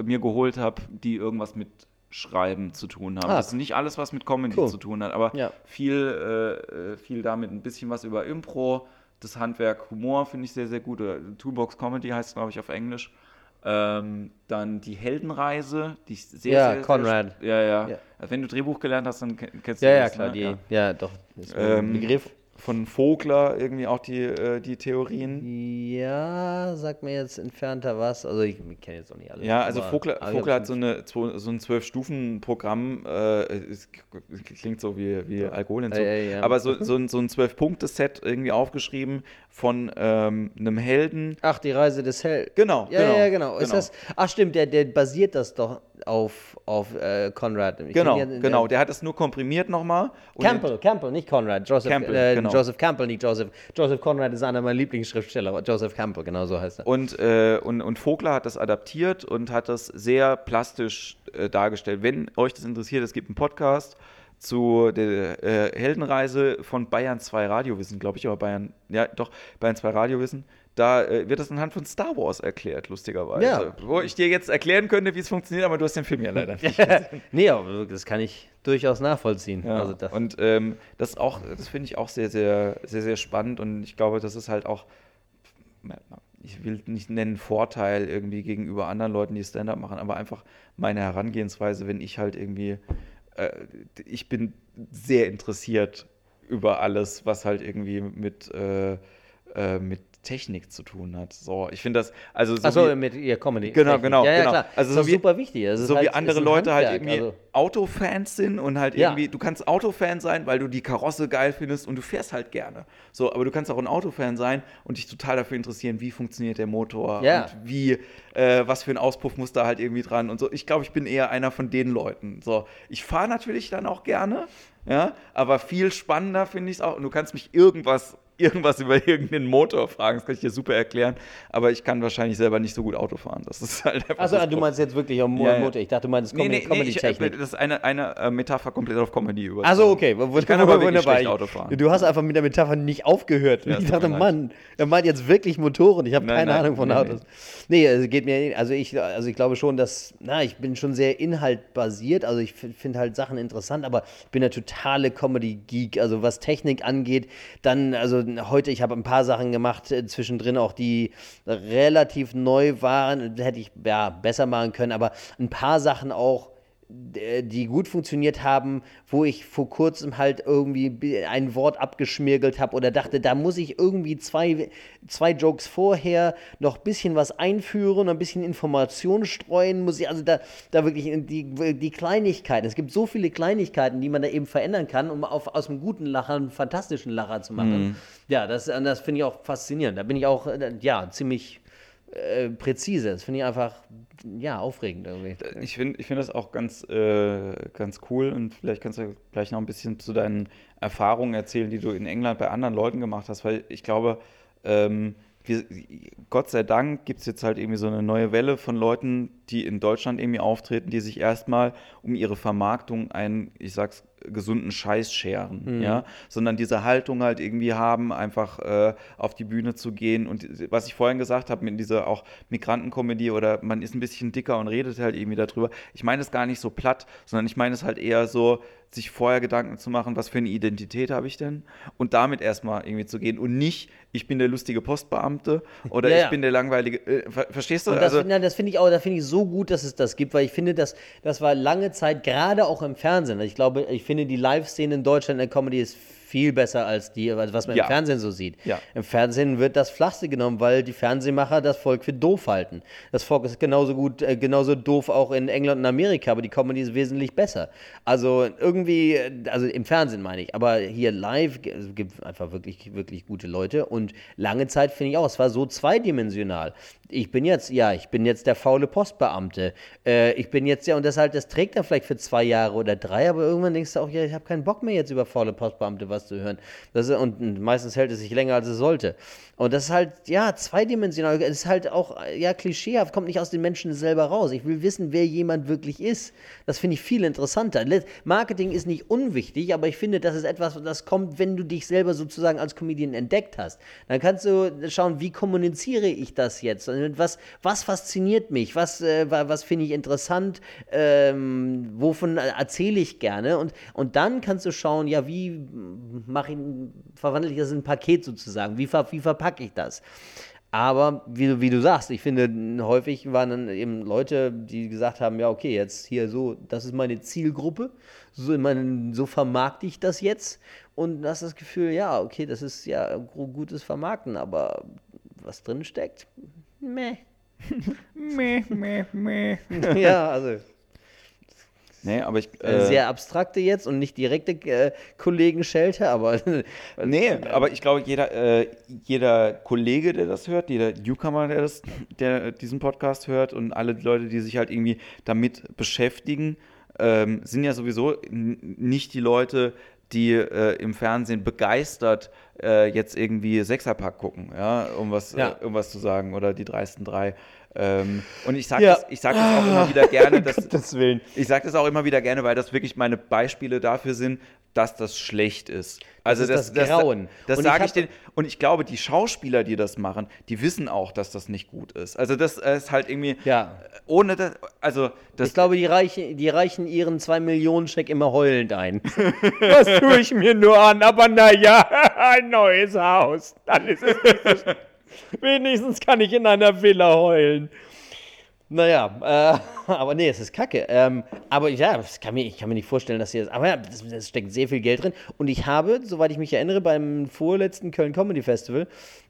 mir geholt habe, die irgendwas mit Schreiben zu tun haben. Ah. Das ist nicht alles, was mit Comedy Cool. zu tun hat, aber Ja. viel, äh, äh, viel damit ein bisschen was über Impro, das Handwerk Humor finde ich sehr, sehr gut. Oder Toolbox Comedy heißt es, glaube ich, auf Englisch. Ähm, dann die Heldenreise, die ich sehr, Ja, sehr, Konrad. Sehr, ja, ja, Ja. Also wenn du Drehbuch gelernt hast, dann ken- kennst ja, du ja, das. klar, ne? die, Ja. ja. doch, ist Ähm, Begriff. Von Vogler irgendwie auch die, äh, die Theorien. Ja, sag mir jetzt entfernter was. Also ich, ich kenne jetzt auch nicht alles. Ja, also Vogler, Vogler hat so, eine, so ein Zwölf-Stufen-Programm, äh, es klingt so wie, wie Alkoholentzug, Ja, ja, ja. aber so, so ein, so ein Zwölf-Punkte-Set irgendwie aufgeschrieben von ähm, einem Helden. Ach, die Reise des Helden. Genau, Ja, genau, ja, genau. Ist genau. das, ach stimmt, der, der basiert das doch auf, auf äh, Conrad. Ich Genau, ja- genau, der hat es nur komprimiert nochmal. Campbell, Campple, nicht Conrad. Joseph Campbell, äh, genau. Joseph Campbell, nicht Joseph. Joseph Conrad ist einer meiner Lieblingsschriftsteller. Joseph Campbell, genau so heißt er. Und, äh, und, und Vogler hat das adaptiert und hat das sehr plastisch äh, dargestellt. Wenn euch das interessiert, es gibt einen Podcast zu der äh, Heldenreise von Bayern 2 Radiowissen, glaube ich, aber Bayern, ja doch, Bayern 2 Radiowissen. Da äh, wird das anhand von Star Wars erklärt, lustigerweise. Ja. Wo ich dir jetzt erklären könnte, wie es funktioniert, aber du hast den Film ja leider nicht. nee, aber das kann ich durchaus nachvollziehen. Ja, Also das, und ähm, das auch, das finde ich auch sehr, sehr, sehr, sehr spannend und ich glaube, das ist halt auch, ich will nicht nennen Vorteil irgendwie gegenüber anderen Leuten, die Stand-up machen, aber einfach meine Herangehensweise, wenn ich halt irgendwie, äh, ich bin sehr interessiert über alles, was halt irgendwie mit, äh, äh, mit Technik zu tun hat. So, ich finde das, also so Achso, wie- mit ihr Comedy. Genau, Technik. genau, Ja, ja, genau. klar. Also ist so wie- super wichtig. Das ist so wie halt, andere ist ein Leute halt Handwerk, irgendwie also- Autofans sind und halt Ja. irgendwie, du kannst Autofan sein, weil du die Karosse geil findest und du fährst halt gerne. So, aber du kannst auch ein Autofan sein und dich total dafür interessieren, wie funktioniert der Motor Ja. und wie, äh, was für ein Auspuff muss da halt irgendwie dran und so. Ich glaube, ich bin eher einer von den Leuten. So, ich fahre natürlich dann auch gerne, ja, aber viel spannender finde ich es auch. Und du kannst mich irgendwas irgendwas über irgendeinen Motor fragen, das kann ich dir super erklären, aber ich kann wahrscheinlich selber nicht so gut Auto fahren. Das ist halt einfach Achso, du meinst jetzt wirklich um Ja. Motor. Ich dachte, du meinst Nee, Comedy- nee, nee, ich, äh, Comedy-Technik. das ist eine, eine äh, Metapher komplett auf Comedy über. Also okay, Ich kann aber wunderbar. Auto fahren. Du hast einfach mit der Metapher nicht aufgehört. Ja, es ich dachte. Mann, er meint jetzt wirklich Motoren. Ich habe Nein, keine nein, Ahnung von nee, Autos. Nee, also geht mir, also ich, also ich glaube schon, dass, na, ich bin schon sehr inhaltbasiert. Also ich finde halt Sachen interessant, aber ich bin der totale Comedy-Geek. Also was Technik angeht, dann, also heute, ich habe ein paar Sachen gemacht, äh, zwischendrin auch, die relativ neu waren. Hätte ich ja besser machen können, aber ein paar Sachen auch die gut funktioniert haben, wo ich vor kurzem halt irgendwie ein Wort abgeschmirgelt habe oder dachte, da muss ich irgendwie zwei, zwei Jokes vorher noch ein bisschen was einführen, ein bisschen Information streuen, muss ich also da, da wirklich die, die Kleinigkeiten, es gibt so viele Kleinigkeiten, die man da eben verändern kann, um auf, aus einem guten Lacher einen fantastischen Lacher zu machen. Ja, das, das finde ich auch faszinierend. Da bin ich auch, äh, ja, ziemlich äh, präzise. Das finde ich einfach, ja, aufregend irgendwie. Ich finde ich find das auch ganz, äh, ganz cool und vielleicht kannst du gleich noch ein bisschen zu deinen Erfahrungen erzählen, die du in England bei anderen Leuten gemacht hast, weil ich glaube, ähm, wir, Gott sei Dank gibt es jetzt halt irgendwie so eine neue Welle von Leuten, die in Deutschland irgendwie auftreten, die sich erstmal um ihre Vermarktung einen, ich sag's, gesunden Scheiß scheren, mhm. ja, sondern diese Haltung halt irgendwie haben, einfach äh, auf die Bühne zu gehen und was ich vorhin gesagt habe, mit dieser auch Migrantenkomödie oder man ist ein bisschen dicker und redet halt irgendwie darüber. Ich meine es gar nicht so platt, sondern ich meine es halt eher so, sich vorher Gedanken zu machen, was für eine Identität habe ich denn und damit erstmal irgendwie zu gehen und nicht, ich bin der lustige Postbeamte oder ja, ich ja. bin der langweilige, äh, ver verstehst du? Und das, also, das finde ich auch, da finde ich so gut, dass es das gibt, weil ich finde, dass das war lange Zeit, gerade auch im Fernsehen, ich glaube, ich finde die Live-Szene in Deutschland in der Comedy ist viel besser als die, was man ja. im Fernsehen so sieht. Ja. Im Fernsehen wird das Flachste genommen, weil die Fernsehmacher das Volk für doof halten. Das Volk ist genauso gut, äh, genauso doof auch in England und Amerika, aber die Comedy ist wesentlich besser. Also irgendwie, also im Fernsehen meine ich, aber hier live es gibt einfach wirklich, wirklich gute Leute und lange Zeit finde ich auch, es war so zweidimensional ich bin jetzt, ja, ich bin jetzt der faule Postbeamte. Äh, ich bin jetzt, ja, und das halt, das trägt er vielleicht für zwei Jahre oder drei, aber irgendwann denkst du auch, ja, ich habe keinen Bock mehr jetzt über faule Postbeamte was zu hören. Das, und, und meistens hält es sich länger, als es sollte. Und das ist halt, ja, zweidimensional. Es ist halt auch, ja, klischeehaft, kommt nicht aus den Menschen selber raus. Ich will wissen, wer jemand wirklich ist. Das finde ich viel interessanter. Marketing ist nicht unwichtig, aber ich finde, das ist etwas, das kommt, wenn du dich selber sozusagen als Comedian entdeckt hast. Dann kannst du schauen, wie kommuniziere ich das jetzt? Was, was fasziniert mich? Was, äh, was finde ich interessant? Ähm, wovon erzähle ich gerne? Und, und dann kannst du schauen, ja, wie mache ich, verwandle ich das in ein Paket sozusagen? Wie, wie verpacke packe ich das? Aber wie, wie, du sagst, ich finde, häufig waren dann eben Leute, die gesagt haben, ja, okay, jetzt hier so, das ist meine Zielgruppe, so, meine, so vermarkte ich das jetzt. Und hast das Gefühl, ja, okay, das ist ja gutes Vermarkten, aber was drin steckt, meh. meh, meh, meh. ja, also Nee, aber ich. Äh, Sehr abstrakte jetzt und nicht direkte äh, Kollegen-Schelte, aber. nee, aber ich glaube, jeder, äh, jeder Kollege, der das hört, jeder Newcomer, der, das, der diesen Podcast hört und alle Leute, die sich halt irgendwie damit beschäftigen, ähm, sind ja sowieso nicht die Leute, die äh, im Fernsehen begeistert äh, jetzt irgendwie Sechserpack gucken, ja, um was, ja. Äh, um was zu sagen, oder die dreisten drei. Ähm, und ich sage ja. das, sag das auch immer wieder gerne. Dass, Willen. Ich sage das auch immer wieder gerne, weil das wirklich meine Beispiele dafür sind, dass das schlecht ist. Also das, das, das Grauen. Das, das sage ich denen. Und ich glaube, die Schauspieler, die das machen, die wissen auch, dass das nicht gut ist. Also das ist halt irgendwie ja. ohne das. Also das ich glaube, die reichen, die reichen ihren 2 Millionen Scheck immer heulend ein. Was tue ich mir nur an? Aber naja, ein neues Haus. Dann ist es. Wenigstens kann ich in einer Villa heulen. Naja, äh, aber nee, es ist kacke. Ähm, aber ja, kann mir, ich kann mir nicht vorstellen, dass hier. Aber ja, es steckt sehr viel Geld drin. Und ich habe, soweit ich mich erinnere, beim vorletzten Köln Comedy Festival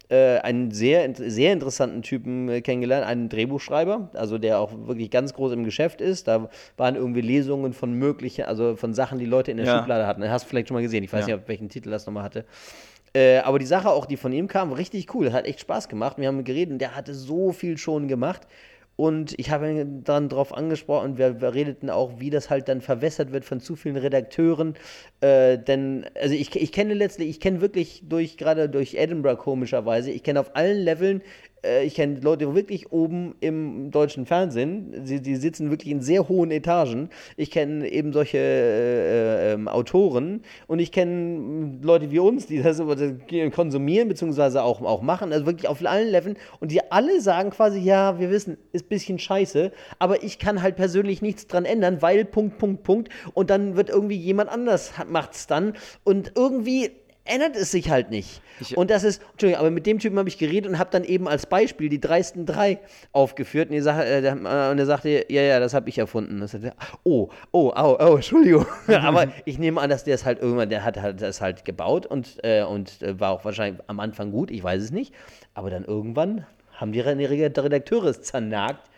äh, einen sehr, sehr interessanten Typen äh, kennengelernt, einen Drehbuchschreiber, also der auch wirklich ganz groß im Geschäft ist. Da waren irgendwie Lesungen von möglichen, also von Sachen, die Leute in der ja. Schublade hatten. Hast du vielleicht schon mal gesehen. Ich weiß ja. nicht, welchen Titel das nochmal hatte. Äh, aber die Sache auch, die von ihm kam, richtig cool. Hat echt Spaß gemacht. Wir haben geredet und der hatte so viel schon gemacht. Und ich habe ihn dann darauf angesprochen, und wir, wir, redeten auch, wie das halt dann verwässert wird von zu vielen Redakteuren. Äh, denn, also ich, ich kenne letztlich, ich kenne wirklich durch, gerade durch Edinburgh komischerweise, ich kenne auf allen Leveln ich kenne Leute wirklich oben im deutschen Fernsehen, sie, die sitzen wirklich in sehr hohen Etagen. Ich kenne eben solche äh, äh, Autoren und ich kenne Leute wie uns, die das konsumieren bzw. Auch, auch machen, also wirklich auf allen Leveln und die alle sagen quasi, ja, wir wissen, ist ein bisschen scheiße, aber ich kann halt persönlich nichts dran ändern, weil Punkt, Punkt, Punkt und dann wird irgendwie jemand anders macht es dann und irgendwie ändert es sich halt nicht. Ich, und das ist, Entschuldigung, aber mit dem Typen habe ich geredet und habe dann eben als Beispiel die dreisten drei aufgeführt. Und, die Sache, äh, äh, und er sagte, ja, ja, das habe ich erfunden. Das sagte, oh, oh, oh, oh, Entschuldigung. aber ich nehme an, dass der es halt irgendwann, der hat halt das halt gebaut und, äh, und äh, war auch wahrscheinlich am Anfang gut, ich weiß es nicht. Aber dann irgendwann haben die Redakteure es zernagt.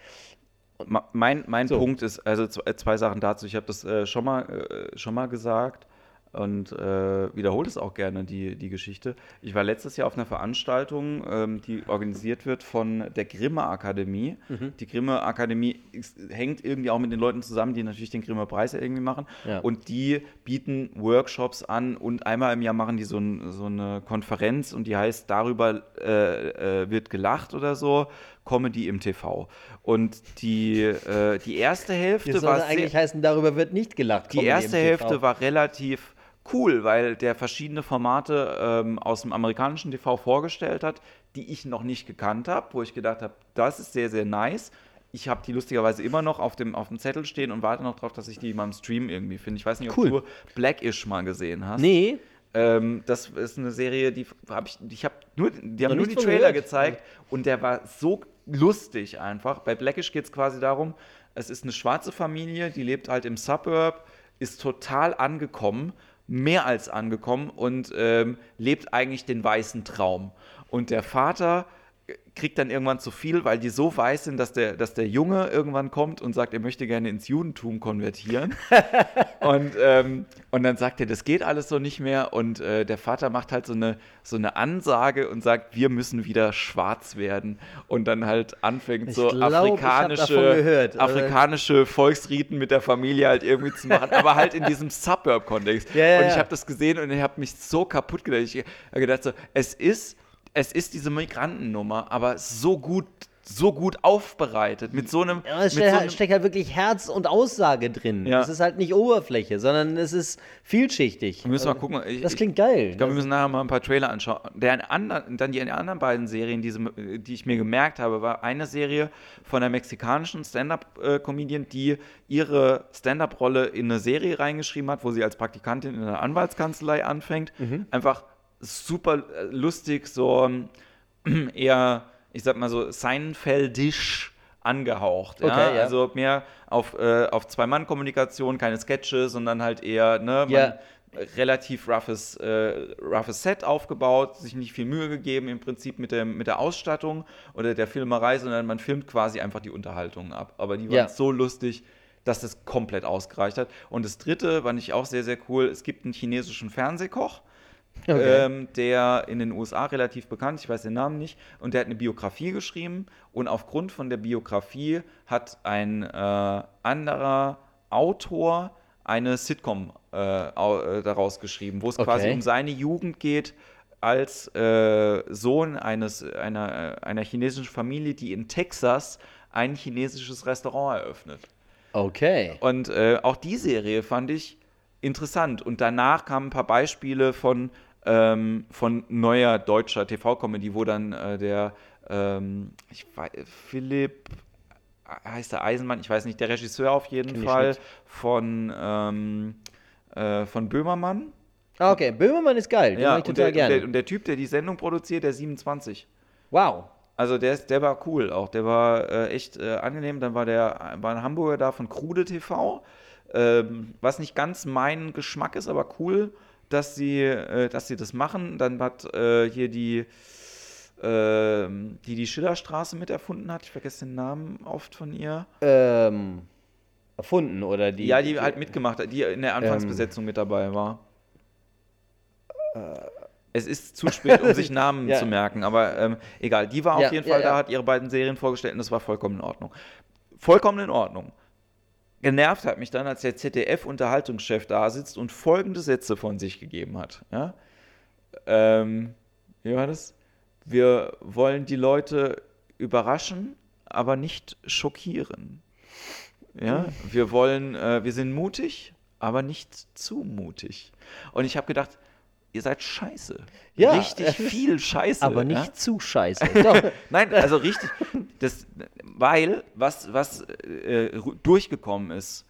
Mein, mein so. Punkt ist, also zwei Sachen dazu. Ich habe das äh, schon, mal, äh, schon mal gesagt und äh, wiederhole es auch gerne, die, die Geschichte. Ich war letztes Jahr auf einer Veranstaltung, ähm, die organisiert wird von der Grimme Akademie. Mhm. Die Grimme Akademie hängt irgendwie auch mit den Leuten zusammen, die natürlich den Grimme Preis irgendwie machen. Ja. Und die bieten Workshops an und einmal im Jahr machen die so, ein, so eine Konferenz und die heißt Darüber äh, äh, wird gelacht oder so. Comedy im TV. Und die, äh, die erste Hälfte Das war sehr, eigentlich heißen, darüber wird nicht gelacht. die Comedy erste im TV. Hälfte war relativ cool, weil der verschiedene Formate ähm, aus dem amerikanischen TV vorgestellt hat, die ich noch nicht gekannt habe, wo ich gedacht habe, das ist sehr, sehr nice. Ich habe die lustigerweise immer noch auf dem, auf dem Zettel stehen und warte noch darauf, dass ich die mal im Stream irgendwie finde. Ich weiß nicht, ob Cool. du Blackish mal gesehen hast. Nee, Ähm, das ist eine Serie, die habe ich, ich habe nur, die haben nur die Trailer gehört. gezeigt und der war so lustig einfach. Bei Blackish geht es quasi darum, es ist eine schwarze Familie, die lebt halt im Suburb, ist total angekommen, mehr als angekommen und ähm, lebt eigentlich den weißen Traum. Und der Vater kriegt dann irgendwann zu viel, weil die so weiß sind, dass der, dass der Junge irgendwann kommt und sagt, er möchte gerne ins Judentum konvertieren. und, ähm, und dann sagt er, das geht alles so nicht mehr. Und äh, der Vater macht halt so eine, so eine Ansage und sagt, wir müssen wieder schwarz werden. Und dann halt anfängt Ich so glaub, afrikanische. Also- afrikanische Volksriten mit der Familie halt irgendwie zu machen, aber halt in diesem Suburb-Kontext. Ja, und ich habe das gesehen und ich habe mich so kaputt gedacht. Ich habe gedacht so, es ist, es ist diese Migrantennummer, aber so gut, so gut aufbereitet, mit so einem, mit es so steckt, einem halt, steckt halt wirklich Herz und Aussage drin. Ja. Es ist halt nicht Oberfläche, sondern es ist vielschichtig. Wir müssen mal gucken. Ich, Das klingt geil. Ich glaube, wir müssen nachher mal ein paar Trailer anschauen. Der anderen, dann die anderen beiden Serien, die, die ich mir gemerkt habe, war eine Serie von einer mexikanischen Stand-Up-Comedian, die ihre Stand-Up-Rolle in eine Serie reingeschrieben hat, wo sie als Praktikantin in einer Anwaltskanzlei anfängt. Mhm. Einfach super äh, lustig, so ähm, eher, ich sag mal so, Seinfeldisch angehaucht. Ja? Okay, ja. Also mehr auf, äh, auf Zwei-Mann-Kommunikation, keine Sketche, sondern halt eher, ne, Ja. relativ roughes, äh, roughes Set aufgebaut, sich nicht viel Mühe gegeben im Prinzip mit der, mit der Ausstattung oder der Filmerei, sondern man filmt quasi einfach die Unterhaltung ab. Aber die waren Ja. so lustig, dass das komplett ausgereicht hat. Und das dritte fand ich auch sehr, sehr cool. Es gibt einen chinesischen Fernsehkoch, Okay. ähm, der in den USA relativ bekannt, ich weiß den Namen nicht, und der hat eine Biografie geschrieben und aufgrund von der Biografie hat ein äh, anderer Autor eine Sitcom äh, äh, daraus geschrieben, wo es quasi Okay. um seine Jugend geht als äh, Sohn eines, einer, einer chinesischen Familie, die in Texas ein chinesisches Restaurant eröffnet. okay. Und äh, auch die Serie fand ich interessant. Und danach kamen ein paar Beispiele von, ähm, von neuer deutscher TV-Comedy, wo dann äh, der, ähm, ich weiß, Philipp, heißt der Eisenmann, ich weiß nicht, der Regisseur auf jeden Kenn Fall von, ähm, äh, von Böhmermann. Ah, okay. Böhmermann ist geil. Den Ja, mag ich und total der, und, gerne. der, und der Typ, der die Sendung produziert, der 27. wow. Also der, ist, der war cool auch. Der war äh, echt äh, angenehm. Dann war der war ein Hamburger da von Krude TV, ähm, was nicht ganz mein Geschmack ist, aber cool, dass sie, äh, dass sie das machen. Dann hat äh, hier die, ähm, die die Schillerstraße mit erfunden hat. Ich vergesse den Namen oft von ihr. Ähm, erfunden oder die. ja, die halt mitgemacht hat, die in der Anfangsbesetzung mit dabei war. Es ist zu spät, um sich Namen Ja. zu merken, aber ähm, egal. Die war Ja, auf jeden ja, Fall da, hat ihre beiden Serien vorgestellt und das war vollkommen in Ordnung. Vollkommen in Ordnung. Genervt hat mich dann, als der ZDF-Unterhaltungschef da sitzt und folgende Sätze von sich gegeben hat. Ja? Ähm, wie war das? Wir wollen die Leute überraschen, aber nicht schockieren. Ja, wir wollen, äh, wir sind mutig, aber nicht zu mutig. Und ich habe gedacht, ihr seid scheiße. Ja, richtig äh, viel Scheiße. aber nicht Ja? zu scheiße. Nein, also richtig, das, weil was, was äh, durchgekommen ist,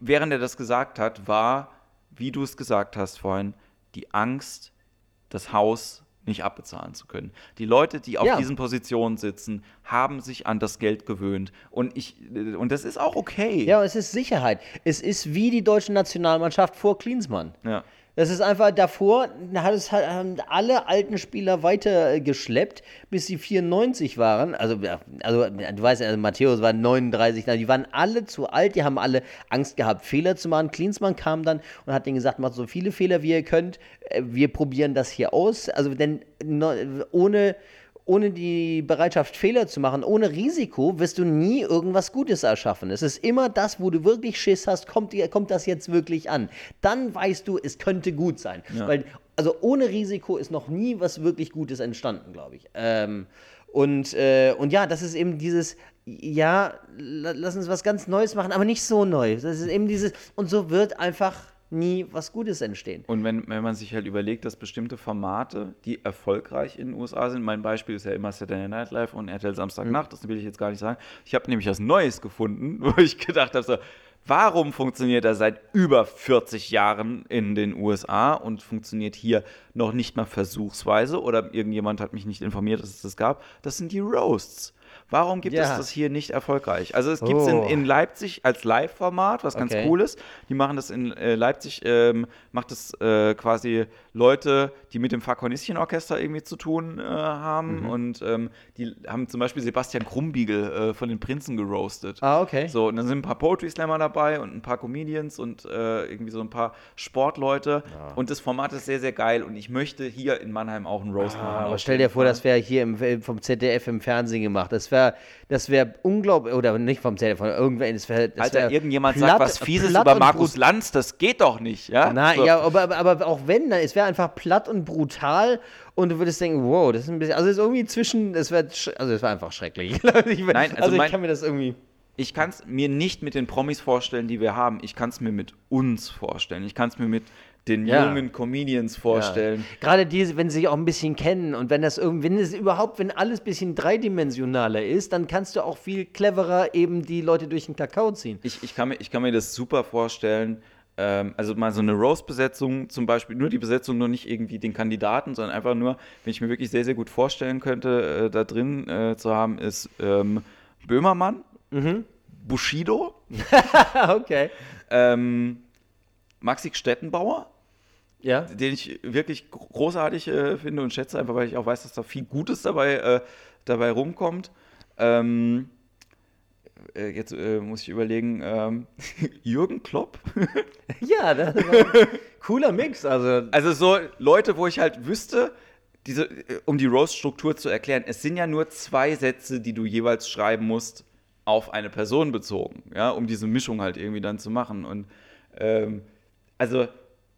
während er das gesagt hat, war, wie du es gesagt hast vorhin, die Angst, das Haus nicht abbezahlen zu können. Die Leute, die auf Ja. diesen Positionen sitzen, haben sich an das Geld gewöhnt. Und ich, äh, und das ist auch okay. Ja, es ist Sicherheit. Es ist wie die deutsche Nationalmannschaft vor Klinsmann. Ja. Das ist einfach davor, hat es haben alle alten Spieler weitergeschleppt, bis sie 94 waren. Also, also du weißt ja, also Matthäus war 39, die waren alle zu alt, die haben alle Angst gehabt, Fehler zu machen. Klinsmann kam dann und hat denen gesagt, macht so viele Fehler, wie ihr könnt. Äh, wir probieren das hier aus. Also, denn ohne ohne die Bereitschaft, Fehler zu machen, ohne Risiko, wirst du nie irgendwas Gutes erschaffen. Es ist immer das, wo du wirklich Schiss hast, kommt, kommt das jetzt wirklich an. Dann weißt du, es könnte gut sein. Ja. Weil, also ohne Risiko ist noch nie was wirklich Gutes entstanden, glaube ich. Ähm, und, äh, und ja, das ist eben dieses, ja, lass uns was ganz Neues machen, aber nicht so neu. Das ist eben dieses, und so wird einfach nie was Gutes entstehen. Und wenn, wenn man sich halt überlegt, dass bestimmte Formate, die erfolgreich in den USA sind, mein Beispiel ist ja immer Saturday Night Live und RTL Samstagnacht, mhm. das will ich jetzt gar nicht sagen. Ich habe nämlich was Neues gefunden, wo ich gedacht habe, so, warum funktioniert er seit über 40 Jahren in den USA und funktioniert hier noch nicht mal versuchsweise oder irgendjemand hat mich nicht informiert, dass es das gab? Das sind die Roasts. Warum gibt ja. es das hier nicht erfolgreich? Also es gibt es oh. in, in, Leipzig als Live-Format, was ganz okay. cool ist. Die machen das in äh, Leipzig, ähm, macht das äh, quasi Leute, die mit dem Fakornisschenorchester irgendwie zu tun äh, haben. Mhm. Und ähm, die haben zum Beispiel Sebastian Krumbiegel äh, von den Prinzen geroastet. Ah, okay. So, und dann sind ein paar Poetry Slammer dabei und ein paar Comedians und äh, irgendwie so ein paar Sportleute. Ja. Und das Format ist sehr, sehr geil. Und ich möchte hier in Mannheim auch einen Roast ah, machen. Aber stell dir vor, das wäre hier im, vom ZDF im Fernsehen gemacht. Das wäre das wär unglaublich, oder nicht vom ZDF, von irgendwer. Das wär, das Alter, irgendjemand platt, sagt was Fieses über Markus Lanz, das geht doch nicht, ja? Nein, so. ja, aber, aber auch wenn, es wäre einfach platt und brutal und du würdest denken, wow, das ist ein bisschen, also es ist irgendwie zwischen, es wäre, also es war einfach schrecklich. ich, Nein, also, also mein, ich kann mir das irgendwie. Ich kann es mir nicht mit den Promis vorstellen, die wir haben. Ich kann es mir mit uns vorstellen. Ich kann es mir mit den ja. jungen Comedians vorstellen. Ja. Gerade diese, wenn sie sich auch ein bisschen kennen und wenn das irgendwie, wenn es überhaupt, wenn alles ein bisschen dreidimensionaler ist, dann kannst du auch viel cleverer eben die Leute durch den Kakao ziehen. Ich, ich, kann, mir, ich kann mir das super vorstellen, ähm, also mal so eine Rose-Besetzung, zum Beispiel nur die Besetzung, nur nicht irgendwie den Kandidaten, sondern einfach nur, wenn ich mir wirklich sehr, sehr gut vorstellen könnte, äh, da drin äh, zu haben, ist ähm, Böhmermann, mhm. Bushido, okay. ähm, Maxi Stettenbauer, ja. den ich wirklich großartig äh, finde und schätze, einfach weil ich auch weiß, dass da viel Gutes dabei, äh, dabei rumkommt. Ähm, äh, jetzt äh, muss ich überlegen, ähm, Jürgen Klopp. ja, das war ein cooler Mix. Also. also so Leute, wo ich halt wüsste, diese, äh, um die Roast-Struktur zu erklären, es sind ja nur zwei Sätze, die du jeweils schreiben musst, auf eine Person bezogen, ja, um diese Mischung halt irgendwie dann zu machen. Und ähm, also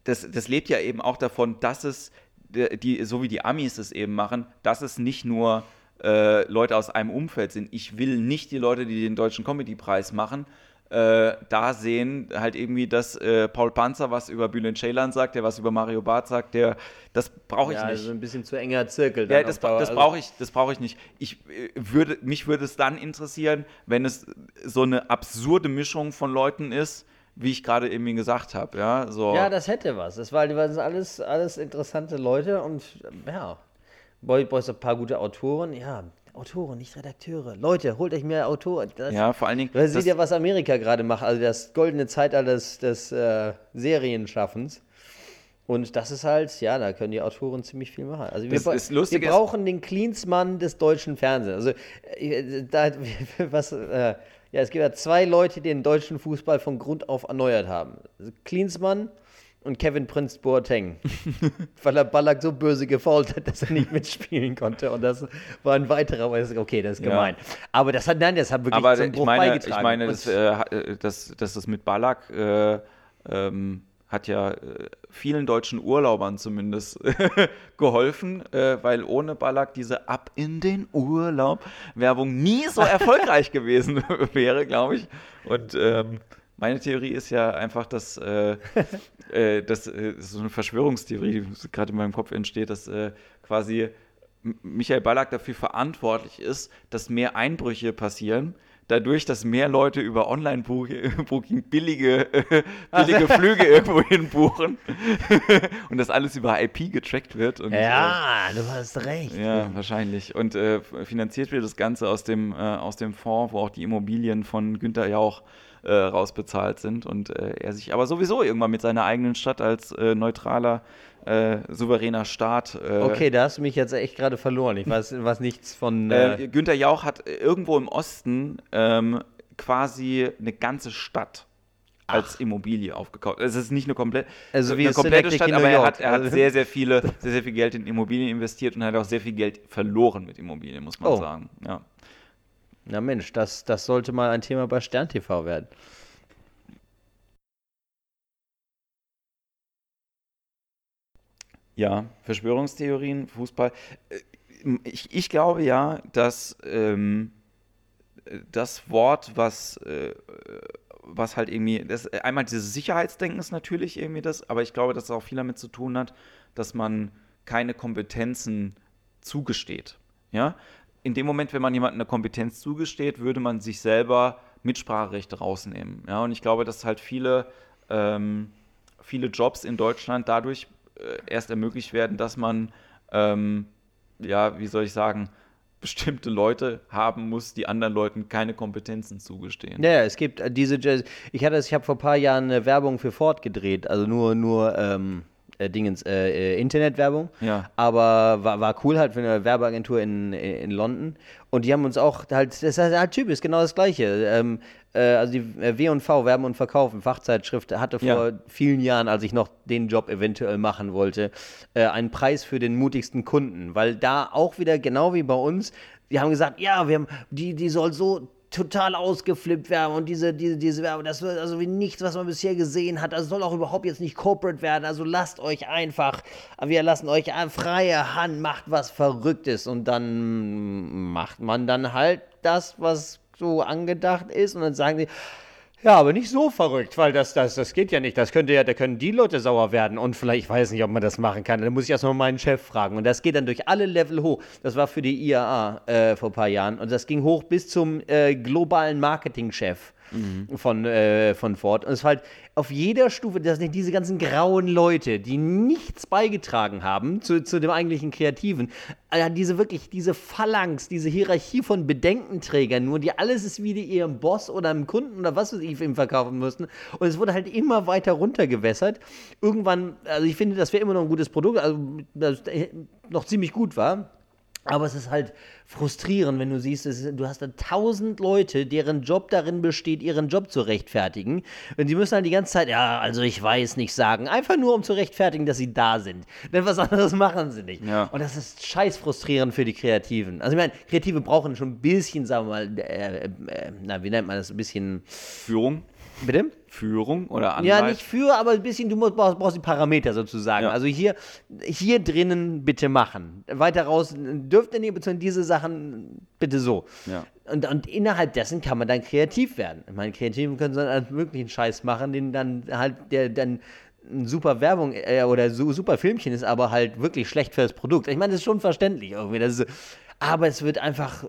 das, das lebt ja eben auch davon, dass es, die, so wie die Amis es eben machen, dass es nicht nur äh, Leute aus einem Umfeld sind. Ich will nicht die Leute, die den deutschen Comedy-Preis machen, äh, da sehen halt irgendwie, dass äh, Paul Panzer was über Bülent Ceylan sagt, der was über Mario Barth sagt, der das brauche ich ja, nicht. Also ein bisschen zu enger Zirkel. Ja, das, das brauche ich, das ich nicht. Ich äh, würde, mich würde es dann interessieren, wenn es so eine absurde Mischung von Leuten ist, wie ich gerade eben gesagt habe. Ja, so. ja, das hätte was. Das, war, das sind alles, alles interessante Leute und ja, brauchst ein paar gute Autoren. Ja, Autoren, nicht Redakteure. Leute, holt euch mehr Autoren. Das, ja, vor allen Dingen. Weil seht ja, was Amerika gerade macht, also das goldene Zeitalter des, des äh, Serienschaffens. Und das ist halt, ja, da können die Autoren ziemlich viel machen. Also wir, wir brauchen den Cleansmann des deutschen Fernsehens. Also äh, da, was, äh, ja, es gibt ja zwei Leute, die den deutschen Fußball von Grund auf erneuert haben. Klinsmann und Kevin Prince Boateng, weil er Ballack so böse gefault hat, dass er nicht mitspielen konnte. Und das war ein weiterer, aber okay, das ist gemein. Ja. Aber das hat, nein, das hat wirklich aber zum Bruch ich meine, beigetragen. Ich meine, das, äh, das, das, das mit Ballack äh, ähm, hat ja äh, vielen deutschen Urlaubern zumindest geholfen, äh, weil ohne Ballack diese Ab in den Urlaub Werbung nie so erfolgreich gewesen wäre, glaube ich. Und ähm, meine Theorie ist ja einfach, dass, äh, äh, dass äh, so eine Verschwörungstheorie gerade in meinem Kopf entsteht, dass äh, quasi Michael Ballack dafür verantwortlich ist, dass mehr Einbrüche passieren dadurch, dass mehr Leute über Online-Booking billige, äh, billige Flüge irgendwo hin buchen und das alles über IP getrackt wird. Und, ja, äh, du hast recht. Ja, wahrscheinlich. Und äh, finanziert wird das Ganze aus dem, äh, aus dem Fonds, wo auch die Immobilien von Günter Jauch äh, rausbezahlt sind und äh, er sich aber sowieso irgendwann mit seiner eigenen Stadt als neutraler, äh, souveräner Staat. äh, Okay, da hast du mich jetzt echt gerade verloren. Ich weiß, weiß nichts von. Äh, Äh, Günther Jauch hat irgendwo im Osten ähm, quasi eine ganze Stadt als Immobilie aufgekauft. Es ist nicht eine komplett Also wie eine komplette Stadt, aber er hat, er hat Also- sehr, sehr viele, sehr, sehr viel Geld in Immobilien investiert und hat auch sehr viel Geld verloren mit Immobilien, muss man Oh. sagen. Ja. na Mensch, das, das sollte mal ein Thema bei Stern TV werden. Ja, Verschwörungstheorien, Fußball. Äh, Ich, ich glaube ja, dass ähm, das Wort, was, äh, was halt irgendwie, das, einmal dieses Sicherheitsdenken ist natürlich irgendwie das, aber ich glaube, dass es auch viel damit zu tun hat, dass man keine Kompetenzen zugesteht. Ja? In dem Moment, wenn man jemandem eine Kompetenz zugesteht, würde man sich selber Mitspracherechte rausnehmen. Ja? Und ich glaube, dass halt viele, ähm, viele Jobs in Deutschland dadurch erst ermöglicht werden, dass man, ähm, ja, wie soll ich sagen, bestimmte Leute haben muss, die anderen Leuten keine Kompetenzen zugestehen. Ja, es gibt äh, diese. Ich hatte ich habe vor ein paar Jahren eine Werbung für Ford gedreht, also nur, nur ähm, äh, Dingens, äh, äh, Internetwerbung. Ja. Aber war, war cool halt für eine Werbeagentur in, in London. Und die haben uns auch halt, das ist halt typisch, genau das Gleiche. Ähm, äh, also die äh, W&V, Werben und Verkaufen, Fachzeitschrift, hatte vor Ja. vielen Jahren, als ich noch den Job eventuell machen wollte, äh, einen Preis für den mutigsten Kunden. Weil da auch wieder, genau wie bei uns, die haben gesagt, ja, wir haben, die, die soll so total ausgeflippt werden und diese, diese, diese Werbung, das wird also wie nichts, was man bisher gesehen hat. Das soll auch überhaupt jetzt nicht corporate werden. Also lasst euch einfach, wir lassen euch freie Hand, macht was Verrücktes und dann macht man dann halt das, was so angedacht ist und dann sagen sie, ja, aber nicht so verrückt, weil das, das, das geht ja nicht. Das könnte ja, da können die Leute sauer werden. Und vielleicht, ich weiß nicht, ob man das machen kann. Da muss ich erstmal meinen Chef fragen. Und das geht dann durch alle Level hoch. Das war für die IAA äh, vor ein paar Jahren. Und das ging hoch bis zum äh, globalen Marketingchef. Von, äh, von Ford. Und es war halt auf jeder Stufe, das sind diese ganzen grauen Leute, die nichts beigetragen haben zu, zu dem eigentlichen Kreativen. Äh, diese wirklich, diese Phalanx, diese Hierarchie von Bedenkenträgern, nur die alles ist wie die ihrem Boss oder einem Kunden oder was weiß ich ihm verkaufen mussten. Und es wurde halt immer weiter runtergewässert. Irgendwann, also ich finde, das wäre immer noch ein gutes Produkt, also das äh, noch ziemlich gut war. Aber es ist halt frustrierend, wenn du siehst, es du hast da tausend Leute, deren Job darin besteht, ihren Job zu rechtfertigen. Und sie müssen halt die ganze Zeit, ja, also ich weiß nicht sagen, einfach nur um zu rechtfertigen, dass sie da sind. Denn was anderes machen sie nicht. Ja. Und das ist scheiß frustrierend für die Kreativen. Also ich meine, Kreative brauchen schon ein bisschen, sagen wir mal, äh, äh, na, wie nennt man das, ein bisschen, Führung? Bitte? Führung oder Anleitung? Ja, nicht für, aber ein bisschen, du musst, brauchst, brauchst die Parameter sozusagen. Ja. Also hier, hier drinnen bitte machen. Weiter raus dürft ihr nicht, beziehungsweise diese Sachen bitte so. Ja. Und, und innerhalb dessen kann man dann kreativ werden. Ich meine, Kreativen können so einen möglichen Scheiß machen, den dann halt, der dann eine super Werbung äh, oder so, super Filmchen ist, aber halt wirklich schlecht für das Produkt. Ich meine, das ist schon verständlich irgendwie. Ist, aber es wird einfach,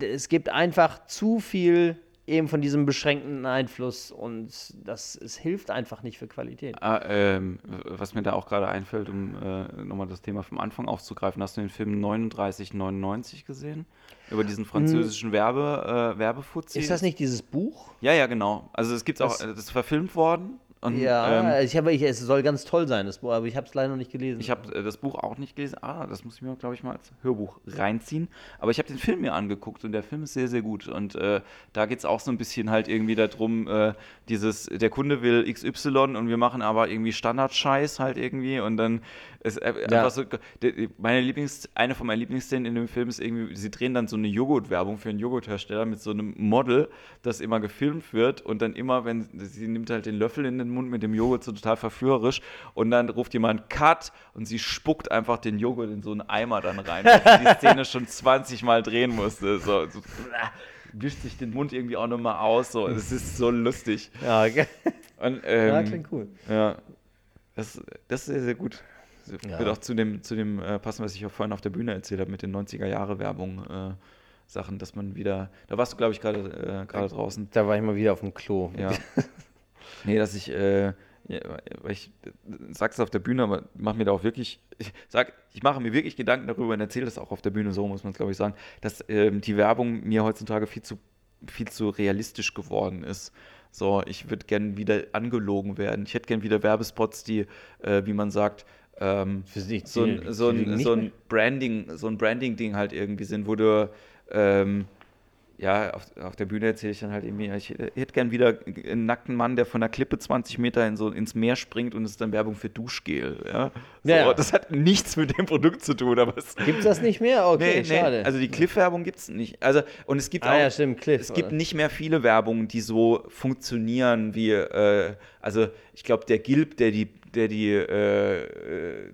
es gibt einfach zu viel eben von diesem beschränkten Einfluss und das es hilft einfach nicht für Qualität. Ah, ähm, was mir da auch gerade einfällt, um äh, nochmal das Thema vom Anfang aufzugreifen, hast du den Film 3999 gesehen? Über diesen französischen Werbe, äh, Werbefuzzi? Ist das nicht dieses Buch? Ja, ja, genau. Also es gibt auch, Das- das ist verfilmt worden. Und, Ja, ähm, ich habe, ich, es soll ganz toll sein, das Buch, aber ich habe es leider noch nicht gelesen. ich habe äh, das Buch auch nicht gelesen. Ah, das muss ich mir, glaube ich, mal als Hörbuch reinziehen. Aber ich habe den Film mir angeguckt und der Film ist sehr, sehr gut. Und äh, da geht es auch so ein bisschen halt irgendwie darum, äh, dieses, der Kunde will XY und wir machen aber irgendwie Standardscheiß halt irgendwie und dann äh, Ja. so, meine Lieblings, eine von meinen Lieblingsszenen in dem Film ist irgendwie, sie drehen dann so eine Joghurtwerbung für einen Joghurthersteller mit so einem Model, das immer gefilmt wird und dann immer, wenn sie nimmt halt den Löffel in den Mund mit dem Joghurt so total verführerisch und dann ruft jemand Cut und sie spuckt einfach den Joghurt in so einen Eimer dann rein, weil sie die Szene schon 20 Mal drehen musste. So, so wischt sich den Mund irgendwie auch nochmal aus. So. Das ist so lustig. ja, okay. Und, ähm, ja, klingt cool. ja, das, das ist sehr, sehr gut. Ja. Wird auch zu dem, zu dem äh, passen, was ich auch vorhin auf der Bühne erzählt habe mit den 90er-Jahre-Werbung. Äh, Sachen, dass man wieder, da warst du, glaube ich, gerade äh, gerade draußen. Da war ich mal wieder auf dem Klo. Ja. nee, dass ich, äh, ja, ich sag's auf der Bühne, aber mache mir da auch wirklich, ich sag, ich mache mir wirklich Gedanken darüber und erzähle das auch auf der Bühne, so muss man es, glaube ich, sagen, dass ähm, die Werbung mir heutzutage viel zu, viel zu realistisch geworden ist. So, ich würde gern wieder angelogen werden. Ich hätte gern wieder Werbespots, die, äh, wie man sagt, ähm, Für sich, so ein, so ein, nicht so ein Branding, so ein Branding-Ding halt irgendwie sind, wo du ähm, ja, auf, auf der Bühne erzähle ich dann halt irgendwie, ich hätte gern wieder einen nackten Mann, der von der Klippe 20 Meter in so, ins Meer springt und es ist dann Werbung für Duschgel. Ja? So, Ja. Das hat nichts mit dem Produkt zu tun, aber es. Gibt's das nicht mehr? Okay, Nee, nee, schade. also die Cliff-Werbung gibt es nicht. Also, und es gibt ah auch, ja, stimmt, Cliff. es gibt nicht mehr viele Werbungen, die so funktionieren wie, äh, also ich glaube, der Gilb, der die, der die, äh, äh,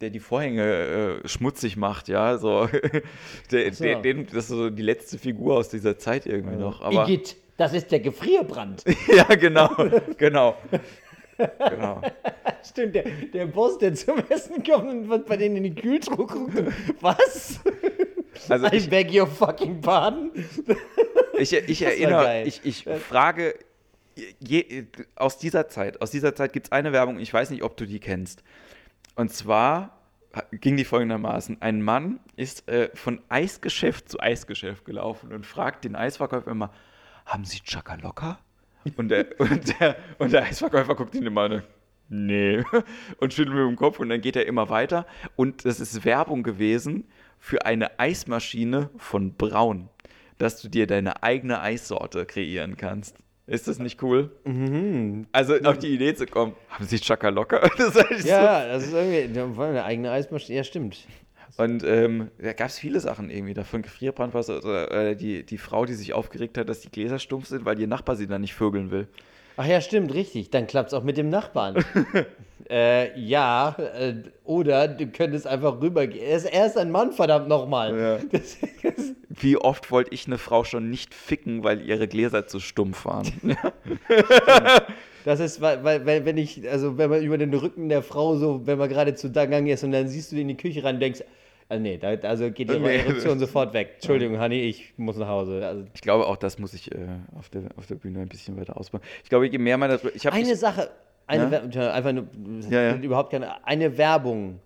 der die Vorhänge äh, schmutzig macht, ja, so, der, so. der, den, das ist so die letzte Figur aus dieser Zeit irgendwie noch. Aber, Igitt, das ist der Gefrierbrand. ja, genau, genau. genau. Stimmt, der, der Boss, der zum Essen kommt und was bei denen in die Kühltruhe guckt. Was? Also I ich, beg your fucking pardon. ich, ich erinnere, ich, ich frage, je, aus dieser Zeit, aus dieser Zeit gibt es eine Werbung, ich weiß nicht, ob du die kennst. Und zwar ging die folgendermaßen: Ein Mann ist äh, von Eisgeschäft zu Eisgeschäft gelaufen und fragt den Eisverkäufer immer: Haben Sie Chakalocka? Und der, und, der, und der Eisverkäufer guckt ihn immer an. Nee. Und schüttelt mit dem Kopf und dann geht er immer weiter. Und das ist Werbung gewesen für eine Eismaschine von Braun, dass du dir deine eigene Eissorte kreieren kannst. Ist das nicht cool? Mhm. Also auf die Idee zu kommen, haben Sie Chakalocka? Das ist eigentlich so Ja, das ist irgendwie eine eigene Eismaschine. Ja, stimmt. Und ähm, da gab es viele Sachen irgendwie davon. Gefrierbrandwasser oder äh, die, die Frau, die sich aufgeregt hat, dass die Gläser stumpf sind, weil ihr Nachbar sie dann nicht vögeln will. Ach ja, stimmt, richtig. Dann klappt es auch mit dem Nachbarn. äh, ja, äh, oder du könntest einfach rübergehen. Er ist, er ist ein Mann, verdammt nochmal. Ja. Wie oft wollte ich eine Frau schon nicht ficken, weil ihre Gläser zu stumpf waren? das ist, weil, weil, weil, wenn ich, also wenn man über den Rücken der Frau so, wenn man gerade zu Gang ist und dann siehst du die in die Küche rein und denkst, also nee, da, also geht die Nee. Erektion sofort weg. Entschuldigung, Honey, ich muss nach Hause. Also, Ich glaube, auch das muss ich äh, auf, der, auf der Bühne ein bisschen weiter ausbauen. Ich glaube, je mehr man das. Ich eine Sache, eine Ja? Einfach nur, Ja, ja. überhaupt keine, eine Werbung.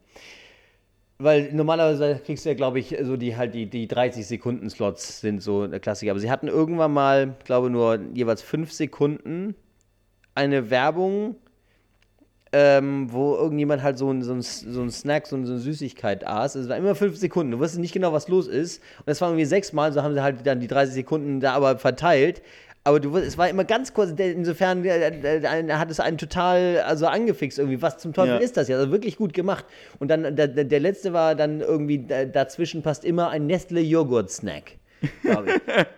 Weil normalerweise kriegst du ja, glaube ich, so die halt die, die 30-Sekunden-Slots sind so der Klassiker. Aber sie hatten irgendwann mal, glaube nur jeweils fünf Sekunden eine Werbung, ähm, wo irgendjemand halt so ein, so ein, so ein Snack, so eine, so eine Süßigkeit aß. Es war immer fünf Sekunden. Du wusstest nicht genau, was los ist. Und das war irgendwie sechsmal, so haben sie halt dann die 30 Sekunden da aber verteilt. Aber du, es war immer ganz kurz, insofern hat es einen total also angefixt irgendwie. Was zum Teufel Ja. ist das ja? Also wirklich gut gemacht. Und dann der, der letzte war dann irgendwie, da- dazwischen passt immer ein Nestle-Joghurt-Snack.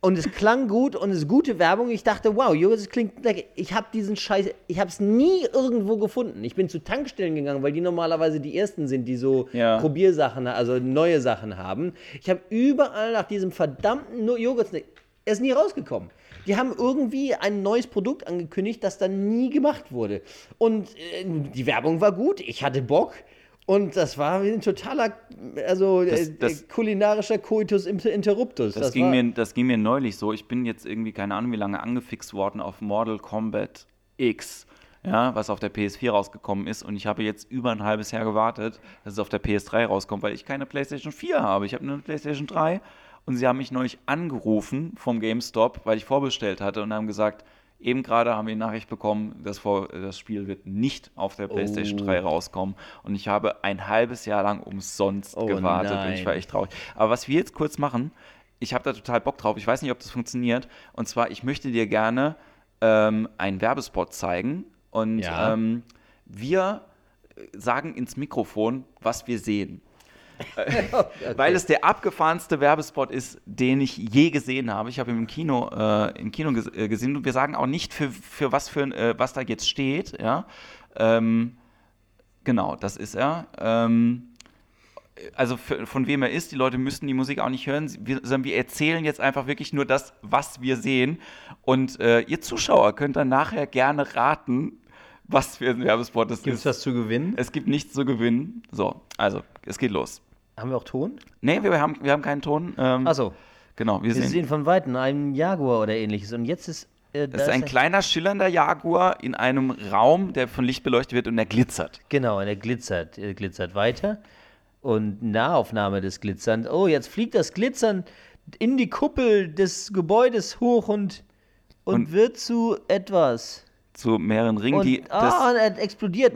Und es klang gut und es ist gute Werbung. Ich dachte, wow, Joghurt, das klingt lecker. Ich habe diesen Scheiß, ich habe es nie irgendwo gefunden. Ich bin zu Tankstellen gegangen, weil die normalerweise die ersten sind, die so Ja. Probiersachen, also neue Sachen haben. Ich habe überall nach diesem verdammten Joghurt, er ist nie rausgekommen. Die haben irgendwie ein neues Produkt angekündigt, das dann nie gemacht wurde. Und äh, die Werbung war gut, ich hatte Bock. Und das war ein totaler, also Das- äh, das- kulinarischer Coitus inter- interruptus. Das, ging war, mir, das ging mir neulich so. Ich bin jetzt irgendwie, keine Ahnung, wie lange angefixt worden auf Mortal Kombat X, ja, was auf der PS4 rausgekommen ist. Und ich habe jetzt über ein halbes Jahr gewartet, dass es auf der PS3 rauskommt, weil ich keine PlayStation 4 habe. Ich habe nur eine PlayStation 3 und sie haben mich neulich angerufen vom GameStop, weil ich vorbestellt hatte und haben gesagt, eben gerade haben wir die Nachricht bekommen, das, Vor das Spiel wird nicht auf der PlayStation Oh. 3 rauskommen. Und ich habe ein halbes Jahr lang umsonst Oh gewartet und ich war nein. echt traurig. Aber was wir jetzt kurz machen, ich habe da total Bock drauf. Ich weiß nicht, ob das funktioniert. Und zwar, ich möchte dir gerne ähm, einen Werbespot zeigen. Und Ja. ähm, wir sagen ins Mikrofon, was wir sehen. Weil es der abgefahrenste Werbespot ist, den ich je gesehen habe. Ich habe ihn im Kino, äh, im Kino ges äh, gesehen und wir sagen auch nicht, für, für was für äh, was da jetzt steht. Ja? Ähm, genau, das ist er. Ähm, also für, von wem er ist, die Leute müssten die Musik auch nicht hören, wir, sondern wir erzählen jetzt einfach wirklich nur das, was wir sehen. Und äh, ihr Zuschauer könnt dann nachher gerne raten, was für ein Werbespot das Gibt es ist. was zu gewinnen? Es gibt nichts zu gewinnen. So, also, es geht los. Haben wir auch Ton? Nee, wir haben, wir haben keinen Ton. Ähm, Achso, Genau, wir wir sehen. sehen von Weitem einen Jaguar oder ähnliches. Und jetzt ist. Äh, da Es ist ein er- kleiner, schillernder Jaguar in einem Raum, der von Licht beleuchtet wird und der glitzert. Genau, und er glitzert, er glitzert weiter. Und Nahaufnahme des Glitzern. Oh, jetzt fliegt das Glitzern in die Kuppel des Gebäudes hoch und und, Und- wird zu etwas. zu mehreren Ringen, Und, die ah, das, und er explodiert.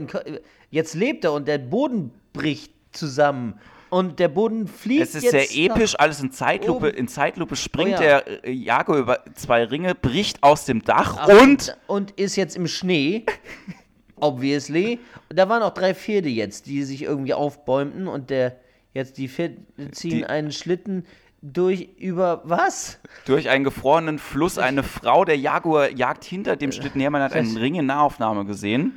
Jetzt lebt er und der Boden bricht zusammen. Und der Boden fliegt es ist jetzt sehr episch, alles in Zeitlupe. oben. In Zeitlupe springt Oh ja. der äh, Jaguar über zwei Ringe, bricht aus dem Dach Ach, und und ist jetzt im Schnee. Obviously. Da waren auch drei Pferde jetzt, die sich irgendwie aufbäumten und der jetzt die Pferde ziehen Die- einen Schlitten durch über was? durch einen gefrorenen Fluss eine Frau, der Jaguar jagt hinter dem Schlitten her. Man hat einen Ring in Nahaufnahme gesehen.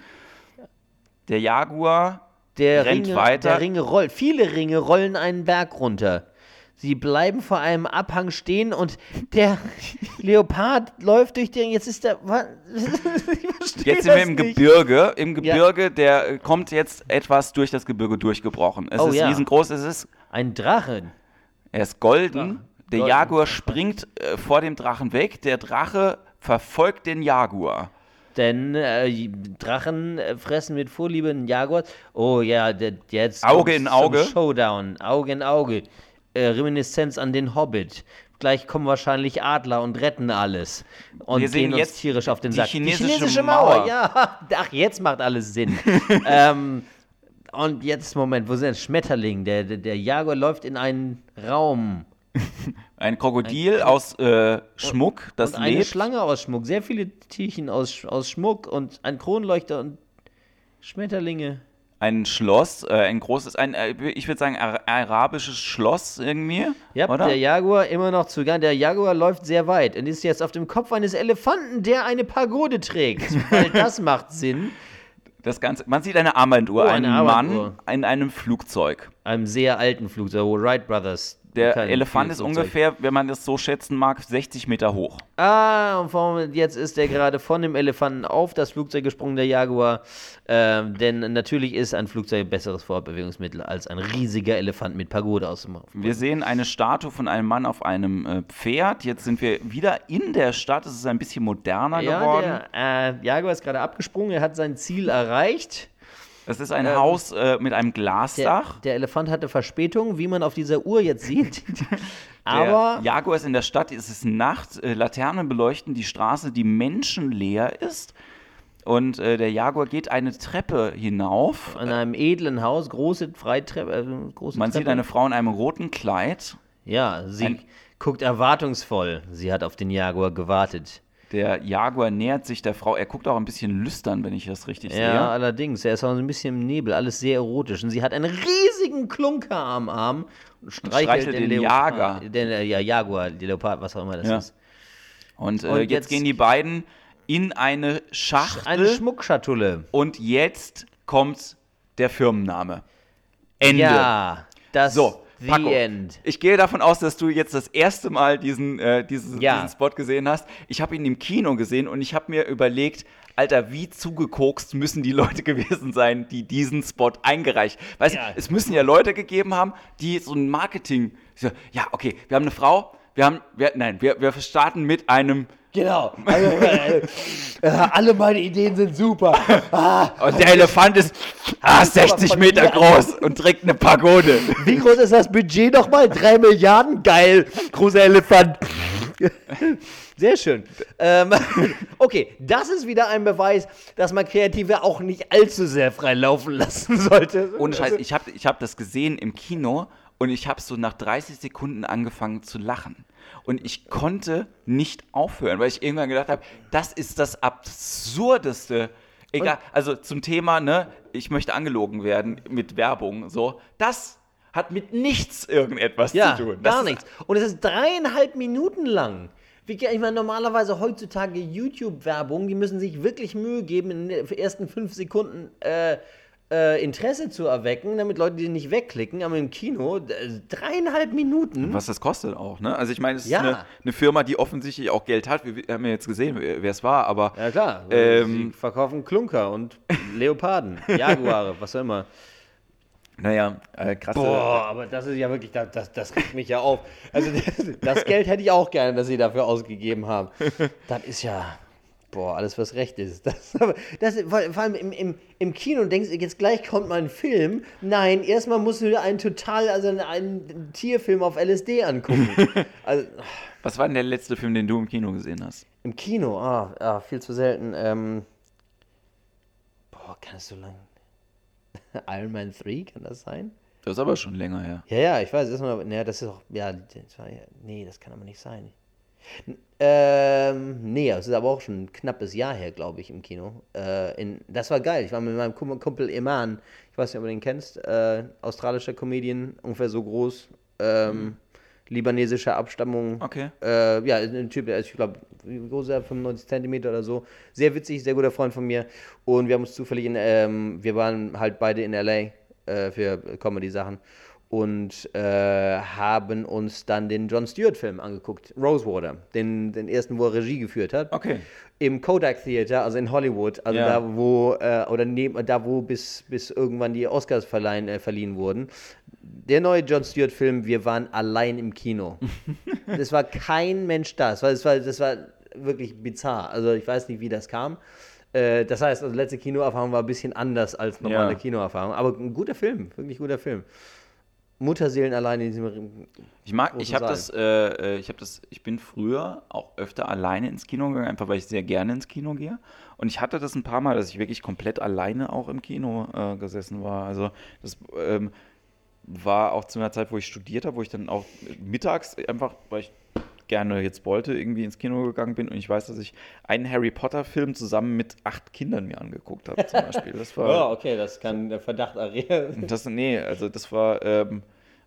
Der Jaguar Der rennt Ringe, weiter. Der Ringe rollt. Viele Ringe rollen einen Berg runter. Sie bleiben vor einem Abhang stehen und der Leopard läuft durch den. Jetzt ist der. Jetzt sind wir im nicht. Gebirge. Im Gebirge, der äh, kommt jetzt etwas durch das Gebirge durchgebrochen. Es Oh ist ja. riesengroß, es ist, Ein Drachen. er ist golden. Drachen. Der Golden. Jaguar springt äh, vor dem Drachen weg. Der Drache verfolgt den Jaguar. Denn äh, Drachen äh, fressen mit Vorliebe einen Jaguar. Oh ja, jetzt Auge in Auge. Showdown. Auge in Auge. Äh, Reminiszenz an den Hobbit. Gleich kommen wahrscheinlich Adler und retten alles. Und Wir sehen gehen uns jetzt tierisch auf den die Sack. chinesische Mauer. ja. Ach, jetzt macht alles Sinn. ähm, und jetzt, Moment, wo sind denn Schmetterling? Der, der, der Jaguar läuft in einen Raum. Ein Krokodil aus äh, Schmuck, das und eine lebt. Schlange aus Schmuck. Sehr viele Tierchen aus, aus Schmuck und ein Kronleuchter und Schmetterlinge. Ein Schloss, äh, ein großes, ein, äh, ich würde sagen, ara- arabisches Schloss irgendwie. Ja, oder? der Jaguar immer noch zugange. Der Jaguar läuft sehr weit und ist jetzt auf dem Kopf eines Elefanten, der eine Pagode trägt. Weil das macht Sinn. Das Ganze, man sieht eine Armbanduhr, Oh, einen eine Armbanduhr. Mann in einem Flugzeug. Einem sehr alten Flugzeug, wo Wright Brothers. Der kein Elefant ist ungefähr, wenn man das so schätzen mag, 60 Meter hoch. Ah, und vor- jetzt ist er gerade von dem Elefanten auf das Flugzeug gesprungen, der Jaguar. Ähm, denn natürlich ist ein Flugzeug ein besseres Fortbewegungsmittel als ein riesiger Elefant mit Pagode aus dem Wir sehen eine Statue von einem Mann auf einem äh, Pferd. Jetzt sind wir wieder in der Stadt. Es ist ein bisschen moderner Ja, geworden. der äh, Jaguar ist gerade abgesprungen, er hat sein Ziel erreicht. Es ist ein Ähm, Haus äh, mit einem Der, Glasdach. der Elefant hatte Verspätung, wie man auf dieser Uhr jetzt sieht. Der Aber Jaguar ist in der Stadt, es ist Nacht, äh, Laternen beleuchten die Straße, die menschenleer ist. Und äh, der Jaguar geht eine Treppe hinauf. an einem edlen Haus, große Freitreppe, äh, große Man Treppe. sieht eine Frau in einem roten Kleid. Ja, sie ein- guckt erwartungsvoll. Sie hat auf den Jaguar gewartet. Der Jaguar nähert sich der Frau. Er guckt auch ein bisschen lüstern, wenn ich das richtig Ja, sehe. allerdings. Er ist auch ein bisschen im Nebel, alles sehr erotisch. Und sie hat einen riesigen Klunker am Arm und streichelt, streichelt den Leopard- Jager. Den, äh, ja, Jaguar, die Leopard, was auch immer das Ja. ist. Und, äh, Und jetzt, jetzt- gehen die beiden in eine Schachtel. Eine Schmuckschatulle. und jetzt kommt der Firmenname. Ende. Ja, das So, The Paco, End. ich gehe davon aus, dass du jetzt das erste Mal diesen, äh, diesen, Ja. diesen Spot gesehen hast. Ich habe ihn im Kino gesehen und ich habe mir überlegt, Alter, wie zugekokst müssen die Leute gewesen sein, die diesen Spot eingereicht. Weißt Ja. du, es müssen ja Leute gegeben haben, die so ein Marketing, so, ja, okay, wir haben eine Frau, wir haben, wir, nein, wir, wir starten mit einem, Genau. Also, äh, äh, alle meine Ideen sind super. Ah, und der Elefant ist ah, 60 von Meter groß und trägt eine Pagode. wie groß ist das Budget nochmal? Drei Milliarden? Geil. Großer Elefant. Sehr schön. Ähm, okay, das ist wieder ein Beweis, dass man Kreative auch nicht allzu sehr frei laufen lassen sollte. Ohne Scheiß, ich habe ich hab das gesehen im Kino und ich habe so nach 30 Sekunden angefangen zu lachen. Und ich konnte nicht aufhören, weil ich irgendwann gedacht habe, das ist das Absurdeste. Egal, also zum Thema, ne, ich möchte angelogen werden mit Werbung, so, das hat mit nichts irgendetwas ja, zu tun. Das gar nichts. Und es ist dreieinhalb Minuten lang. Wie, ich meine, normalerweise heutzutage YouTube-Werbung, die müssen sich wirklich Mühe geben, in den ersten fünf Sekunden äh, äh, Interesse zu erwecken, damit Leute die nicht wegklicken. Aber im Kino, äh, dreieinhalb Minuten. Was das kostet auch, ne? Also ich meine, es Ja. ist eine, eine Firma, die offensichtlich auch Geld hat. Wir, haben ja jetzt gesehen, wer es war, aber Ja klar, Ähm, sie verkaufen Klunker und Leoparden, Jaguare, was auch immer. naja, äh, krasse. Boah, aber das ist ja wirklich, das, das, das regt mich ja auf. Also das, das Geld hätte ich auch gerne, dass sie dafür ausgegeben haben. Das ist ja, boah, alles was recht ist. Das, das, vor allem im, im, im Kino denkst du, jetzt gleich kommt mal ein Film. Nein, erstmal musst du dir einen total, also einen, einen Tierfilm auf LSD angucken. Also, Was war denn der letzte Film, den du im Kino gesehen hast? Im Kino, ah, ah viel zu selten. Ähm, boah, kann es so lang. Iron Man 3, kann das sein? Das ist aber schon länger her. Ja, ja, ich weiß, das ist, mal, ja, das ist auch, ja, das war, ja, nee, das kann aber nicht sein. Ähm, nee, es ist aber auch schon ein knappes Jahr her, glaube ich, im Kino. Äh, in, das war geil. Ich war mit meinem Kumpel Iman, ich weiß nicht, ob du den kennst, äh, australischer Comedian, ungefähr so groß, ähm, mhm. libanesischer Abstammung. Okay. Äh, ja, ein Typ, ist, ich glaube, wie groß ist er? 95 Zentimeter oder so. Sehr witzig, sehr guter Freund von mir. Und wir haben uns zufällig in, ähm, wir waren halt beide in L.A. Äh, für Comedy-Sachen und äh, haben uns dann den John Stewart-Film angeguckt, Rosewater, den, den ersten, wo er Regie geführt hat. Okay. Im Kodak Theater, also in Hollywood, also ja. da, wo, äh, oder neben, da, wo bis, bis irgendwann die Oscars verleihen, äh, verliehen wurden. Der neue John Stewart-Film, wir waren allein im Kino. es war kein Mensch da. Das war, das, war, das war wirklich bizarr. Also ich weiß nicht, wie das kam. Äh, das heißt, also letzte Kinoerfahrung war ein bisschen anders als normale ja. Kinoerfahrung. Aber ein guter Film, wirklich guter Film. Mutterseelen alleine in diesem Ich mag, ich habe das, äh, äh, ich habe das, ich bin früher auch öfter alleine ins Kino gegangen, einfach weil ich sehr gerne ins Kino gehe. Und ich hatte das ein paar Mal, dass ich wirklich komplett alleine auch im Kino äh, gesessen war. Also das ähm, war auch zu einer Zeit, wo ich studiert habe, wo ich dann auch mittags einfach, weil ich gerne jetzt wollte, irgendwie ins Kino gegangen bin und ich weiß, dass ich einen Harry Potter-Film zusammen mit acht Kindern mir angeguckt habe, zum Beispiel. Das war, oh, okay, das kann der Verdacht erregen. Das, nee, also das war, ähm,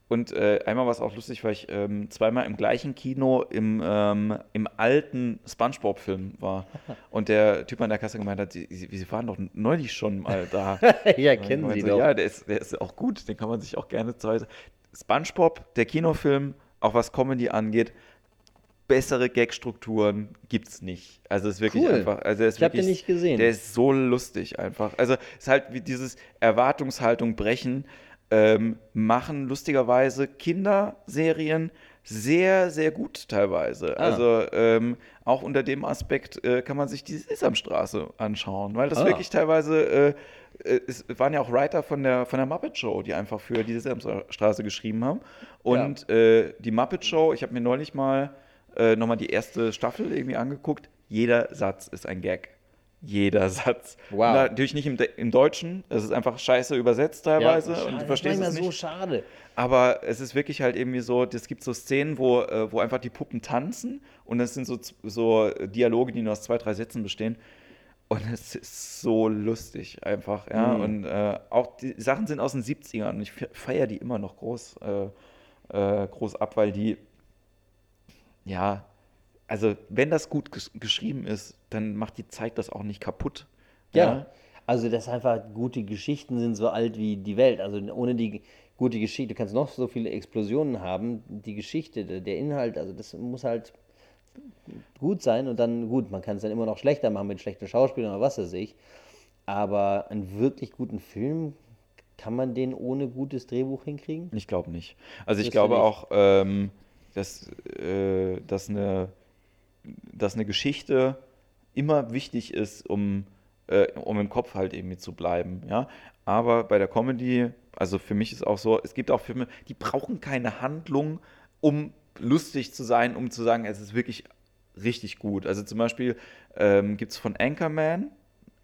und äh, einmal war es auch lustig, weil ich ähm, zweimal im gleichen Kino im, ähm, im alten Spongebob-Film war. Und der Typ an der Kasse gemeint hat, sie, sie waren doch neulich schon mal da. ja, kennen Sie so, doch. Ja, der ist, der ist auch gut, den kann man sich auch gerne zu Hause. Spongebob, der Kinofilm, auch was Comedy angeht, bessere Gagstrukturen gibt es nicht. Also es ist wirklich cool. einfach. Also ist ich habe den nicht gesehen. Der ist so lustig einfach. Also es ist halt wie dieses Erwartungshaltung brechen. Ähm, machen lustigerweise Kinderserien sehr, sehr gut teilweise. Ah. Also ähm, auch unter dem Aspekt äh, kann man sich die Sesamstraße anschauen, weil das ah. wirklich teilweise, äh, äh, es waren ja auch Writer von der, von der Muppet Show, die einfach für die Sesamstraße geschrieben haben. Und ja. äh, die Muppet Show, ich habe mir neulich mal äh, nochmal die erste Staffel irgendwie angeguckt. Jeder Satz ist ein Gag. Jeder Satz. Wow. Natürlich nicht im, im Deutschen. Es ist einfach scheiße übersetzt teilweise ja, und du verstehst es nicht. so schade. Aber es ist wirklich halt irgendwie so, es gibt so Szenen, wo, äh, wo einfach die Puppen tanzen und es sind so, so Dialoge, die nur aus zwei, drei Sätzen bestehen. Und es ist so lustig einfach, ja. Mhm. Und äh, auch die Sachen sind aus den 70ern und ich feiere die immer noch groß, äh, äh, groß ab, weil die ja, also wenn das gut ges geschrieben ist, dann macht die Zeit das auch nicht kaputt. Ja. ja. Also das einfach gute Geschichten sind so alt wie die Welt. Also ohne die gute Geschichte, du kannst noch so viele Explosionen haben, die Geschichte, der Inhalt, also das muss halt gut sein und dann gut, man kann es dann immer noch schlechter machen mit schlechten Schauspielern oder was weiß ich. Aber einen wirklich guten Film kann man den ohne gutes Drehbuch hinkriegen? Ich glaube nicht. Also ich glaube auch, ähm, dass, äh, dass, eine, dass eine Geschichte immer wichtig ist, um, äh, um im Kopf halt irgendwie zu bleiben. Ja? Aber bei der Comedy, also für mich ist auch so, es gibt auch Filme, die brauchen keine Handlung, um lustig zu sein, um zu sagen, es ist wirklich richtig gut. Also zum Beispiel ähm, gibt es von Anchorman,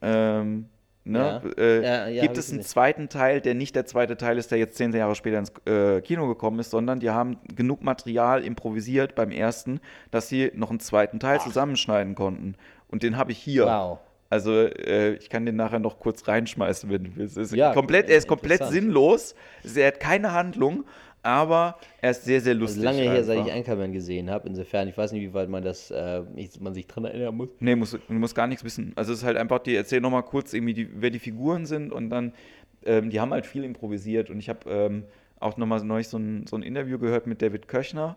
ähm, Ne? Ja. Äh, ja, ja, gibt es einen nicht. zweiten Teil, der nicht der zweite Teil ist, der jetzt zehn Jahre später ins äh, Kino gekommen ist, sondern die haben genug Material improvisiert beim ersten, dass sie noch einen zweiten Teil Ach. zusammenschneiden konnten. Und den habe ich hier. Wow. Also äh, ich kann den nachher noch kurz reinschmeißen, wenn du willst. Ist komplett, er ist komplett sinnlos. Er hat keine Handlung, aber er ist sehr, sehr lustig. Also lange her, seit ich Anchorman gesehen habe. Insofern, ich weiß nicht, wie weit man das, äh, man sich dran erinnern muss. Nee, muss, du musst gar nichts wissen. Also es ist halt einfach, die erzählen nochmal kurz irgendwie, die, wer die Figuren sind und dann, ähm, die haben halt viel improvisiert. Und ich habe ähm, auch nochmal neulich so ein, so ein Interview gehört mit David Köchner,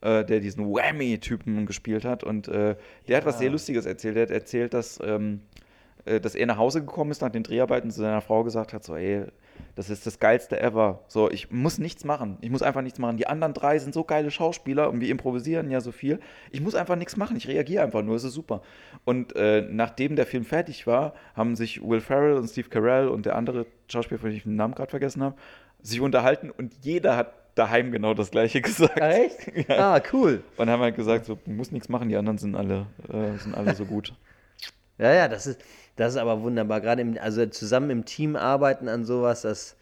äh, der diesen Whammy-Typen gespielt hat. Und äh, der ja. hat was sehr Lustiges erzählt. Er hat erzählt, dass, ähm, äh, dass er nach Hause gekommen ist nach den Dreharbeiten zu seiner Frau gesagt hat, so, ey, das ist das geilste ever. So, ich muss nichts machen. Ich muss einfach nichts machen. Die anderen drei sind so geile Schauspieler und wir improvisieren ja so viel. Ich muss einfach nichts machen. Ich reagiere einfach nur. Es ist super. Und äh, nachdem der Film fertig war, haben sich Will Ferrell und Steve Carell und der andere Schauspieler, von dem ich den Namen gerade vergessen habe, sich unterhalten und jeder hat daheim genau das gleiche gesagt. Echt? Ja. Ah, cool. Und haben halt gesagt, so, du musst nichts machen, die anderen sind alle, äh, sind alle so gut. Ja, ja, das ist, das ist aber wunderbar. Gerade im, also zusammen im Team arbeiten an sowas, das,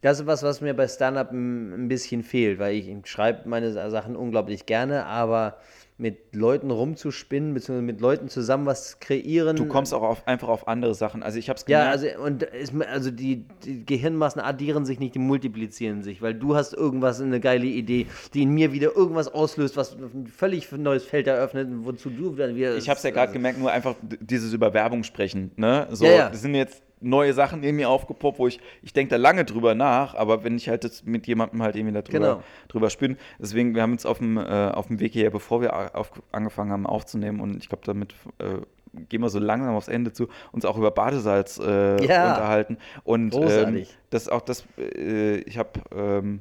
das ist was, was mir bei Stand-Up ein, bisschen fehlt, weil ich, schreibe meine Sachen unglaublich gerne, aber mit Leuten rumzuspinnen, beziehungsweise mit Leuten zusammen was kreieren. Du kommst auch auf, einfach auf andere Sachen. Also ich habe es gemerkt. Ja, also, und es, also die, die, Gehirnmassen addieren sich nicht, die multiplizieren sich, weil du hast irgendwas, eine geile Idee, die in mir wieder irgendwas auslöst, was ein völlig neues Feld eröffnet, wozu du dann wieder... Ich habe es ja gerade also, gemerkt, nur einfach dieses über Werbung sprechen. Ne? So, ja, ja. Das sind jetzt neue Sachen in mir aufgepoppt, wo ich, ich denke da lange drüber nach, aber wenn ich halt das mit jemandem halt irgendwie darüber genau. drüber spinne, deswegen, wir haben uns auf dem, äh, auf dem Weg hierher, bevor wir auf, angefangen haben aufzunehmen und ich glaube, damit äh, gehen wir so langsam aufs Ende zu, uns auch über Badesalz äh, ja. unterhalten und ähm, das auch das, äh, ich habe ähm,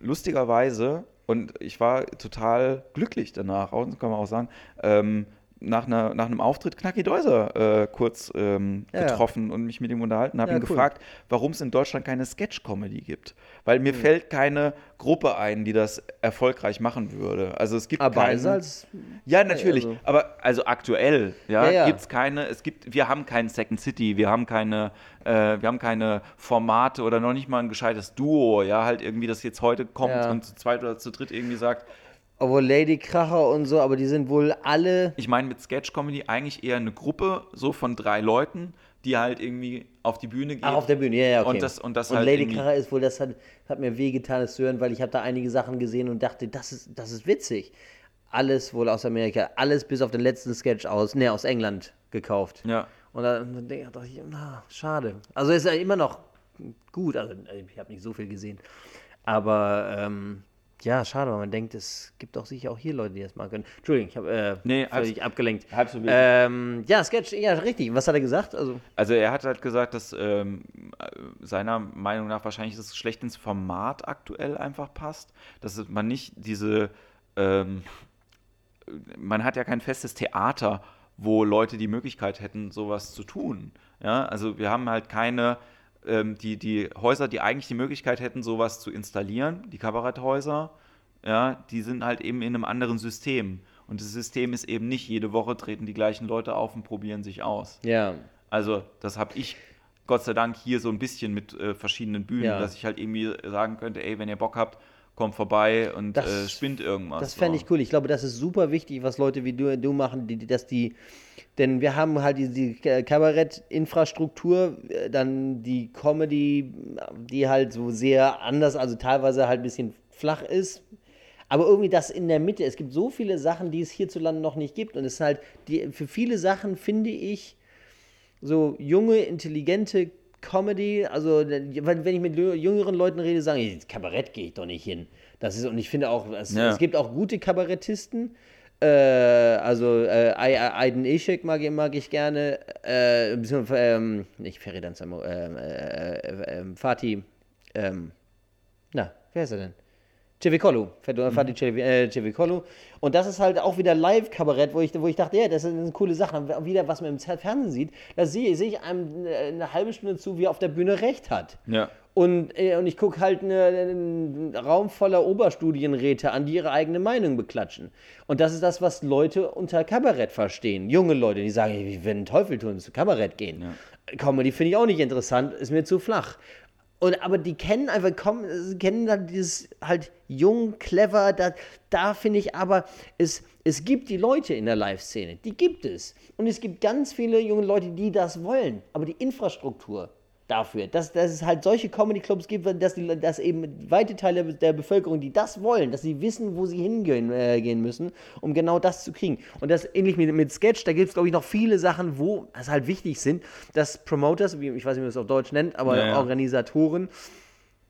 lustigerweise und ich war total glücklich danach, kann man auch sagen, ähm, nach, einer, nach einem Auftritt Knacki Deuser äh, kurz ähm, ja, getroffen ja. und mich mit ihm unterhalten, habe ja, ihn cool. gefragt, warum es in Deutschland keine Sketch-Comedy gibt. Weil mir mhm. fällt keine Gruppe ein, die das erfolgreich machen würde. Also es gibt aber keine. Als, ja, natürlich. Also. Aber also aktuell, ja, ja, gibt es keine, es gibt, wir haben keinen Second City, wir haben keine, äh, wir haben keine Formate oder noch nicht mal ein gescheites Duo, ja, halt irgendwie, das jetzt heute kommt und zu zweit oder zu dritt irgendwie sagt, obwohl Lady Kracher und so, aber die sind wohl alle. Ich meine mit Sketch Comedy eigentlich eher eine Gruppe so von drei Leuten, die halt irgendwie auf die Bühne gehen. Ach, auf der Bühne, ja, ja, okay. Und, das, und, das und halt Lady Kracher ist wohl, das hat, hat mir wehgetan, das zu hören, weil ich habe da einige Sachen gesehen und dachte, das ist, das ist witzig. Alles wohl aus Amerika, alles bis auf den letzten Sketch aus, ne, aus England gekauft. Ja. Und dann dachte ich, na, schade. Also ist ja immer noch gut, also ich habe nicht so viel gesehen. Aber ähm, ja, schade, weil man denkt, es gibt doch sicher auch hier Leute, die das machen können. Entschuldigung, ich habe äh, nee, völlig abgelenkt. Halb so ähm, ja, Sketch, ja, richtig. Was hat er gesagt? Also, also er hat halt gesagt, dass ähm, seiner Meinung nach wahrscheinlich das schlecht ins Format aktuell einfach passt. Dass man nicht diese, ähm, man hat ja kein festes Theater, wo Leute die Möglichkeit hätten, sowas zu tun. Ja, also wir haben halt keine ähm, die, die Häuser, die eigentlich die Möglichkeit hätten, sowas zu installieren, die Kabaretthäuser, ja, die sind halt eben in einem anderen System. Und das System ist eben nicht, jede Woche treten die gleichen Leute auf und probieren sich aus. Ja. Also, das habe ich Gott sei Dank hier so ein bisschen mit äh, verschiedenen Bühnen, ja. dass ich halt irgendwie sagen könnte, ey, wenn ihr Bock habt, kommt vorbei und das, äh, spinnt irgendwas. Das fände ich cool. Ich glaube, das ist super wichtig, was Leute wie du, du machen, die, dass die, denn wir haben halt die, die Kabarett-Infrastruktur, äh, dann die Comedy, die halt so sehr anders, also teilweise halt ein bisschen flach ist. Aber irgendwie das in der Mitte. Es gibt so viele Sachen, die es hierzulande noch nicht gibt. Und es ist halt, die, für viele Sachen finde ich, so junge, intelligente Comedy, also wenn ich mit jüngeren Leuten rede, sagen die, Kabarett gehe ich doch nicht hin. Das ist, und ich finde auch, es, ja. es gibt auch gute Kabarettisten. Äh, also äh, Aiden Ishek mag, mag ich gerne. Äh, ähm, nicht Feridan Samo, ähm, äh, äh, ähm, Fatih. Ähm, na, wer ist er denn? Cevicolo, Fatih mhm. Cevicolo. Und das ist halt auch wieder Live-Kabarett, wo ich, wo ich dachte, ja, das eine coole Sache. Wieder, was man im Fernsehen sieht, da sehe, sehe ich einem eine halbe Stunde zu, wie er auf der Bühne recht hat. Ja. Und, äh, und ich gucke halt einen Raum voller Oberstudienräte an, die ihre eigene Meinung beklatschen. Und das ist das, was Leute unter Kabarett verstehen. Junge Leute, die sagen, wie wenn Teufel tun, zu Kabarett gehen. Ja. Comedy finde ich auch nicht interessant, ist mir zu flach. Und, aber die kennen einfach, kommen, kennen dann dieses halt jung, clever, da, da finde ich aber, es, es gibt die Leute in der Live-Szene, die gibt es. Und es gibt ganz viele junge Leute, die das wollen. Aber die Infrastruktur, dafür, dass, dass es halt solche Comedy-Clubs gibt, dass, die, dass eben weite Teile der Bevölkerung, die das wollen, dass sie wissen, wo sie hingehen äh, müssen, um genau das zu kriegen. Und das ähnlich mit, mit Sketch, da gibt es, glaube ich, noch viele Sachen, wo es halt wichtig sind, dass Promoters, wie, ich weiß nicht, wie man das auf Deutsch nennt, aber ja, ja. Organisatoren,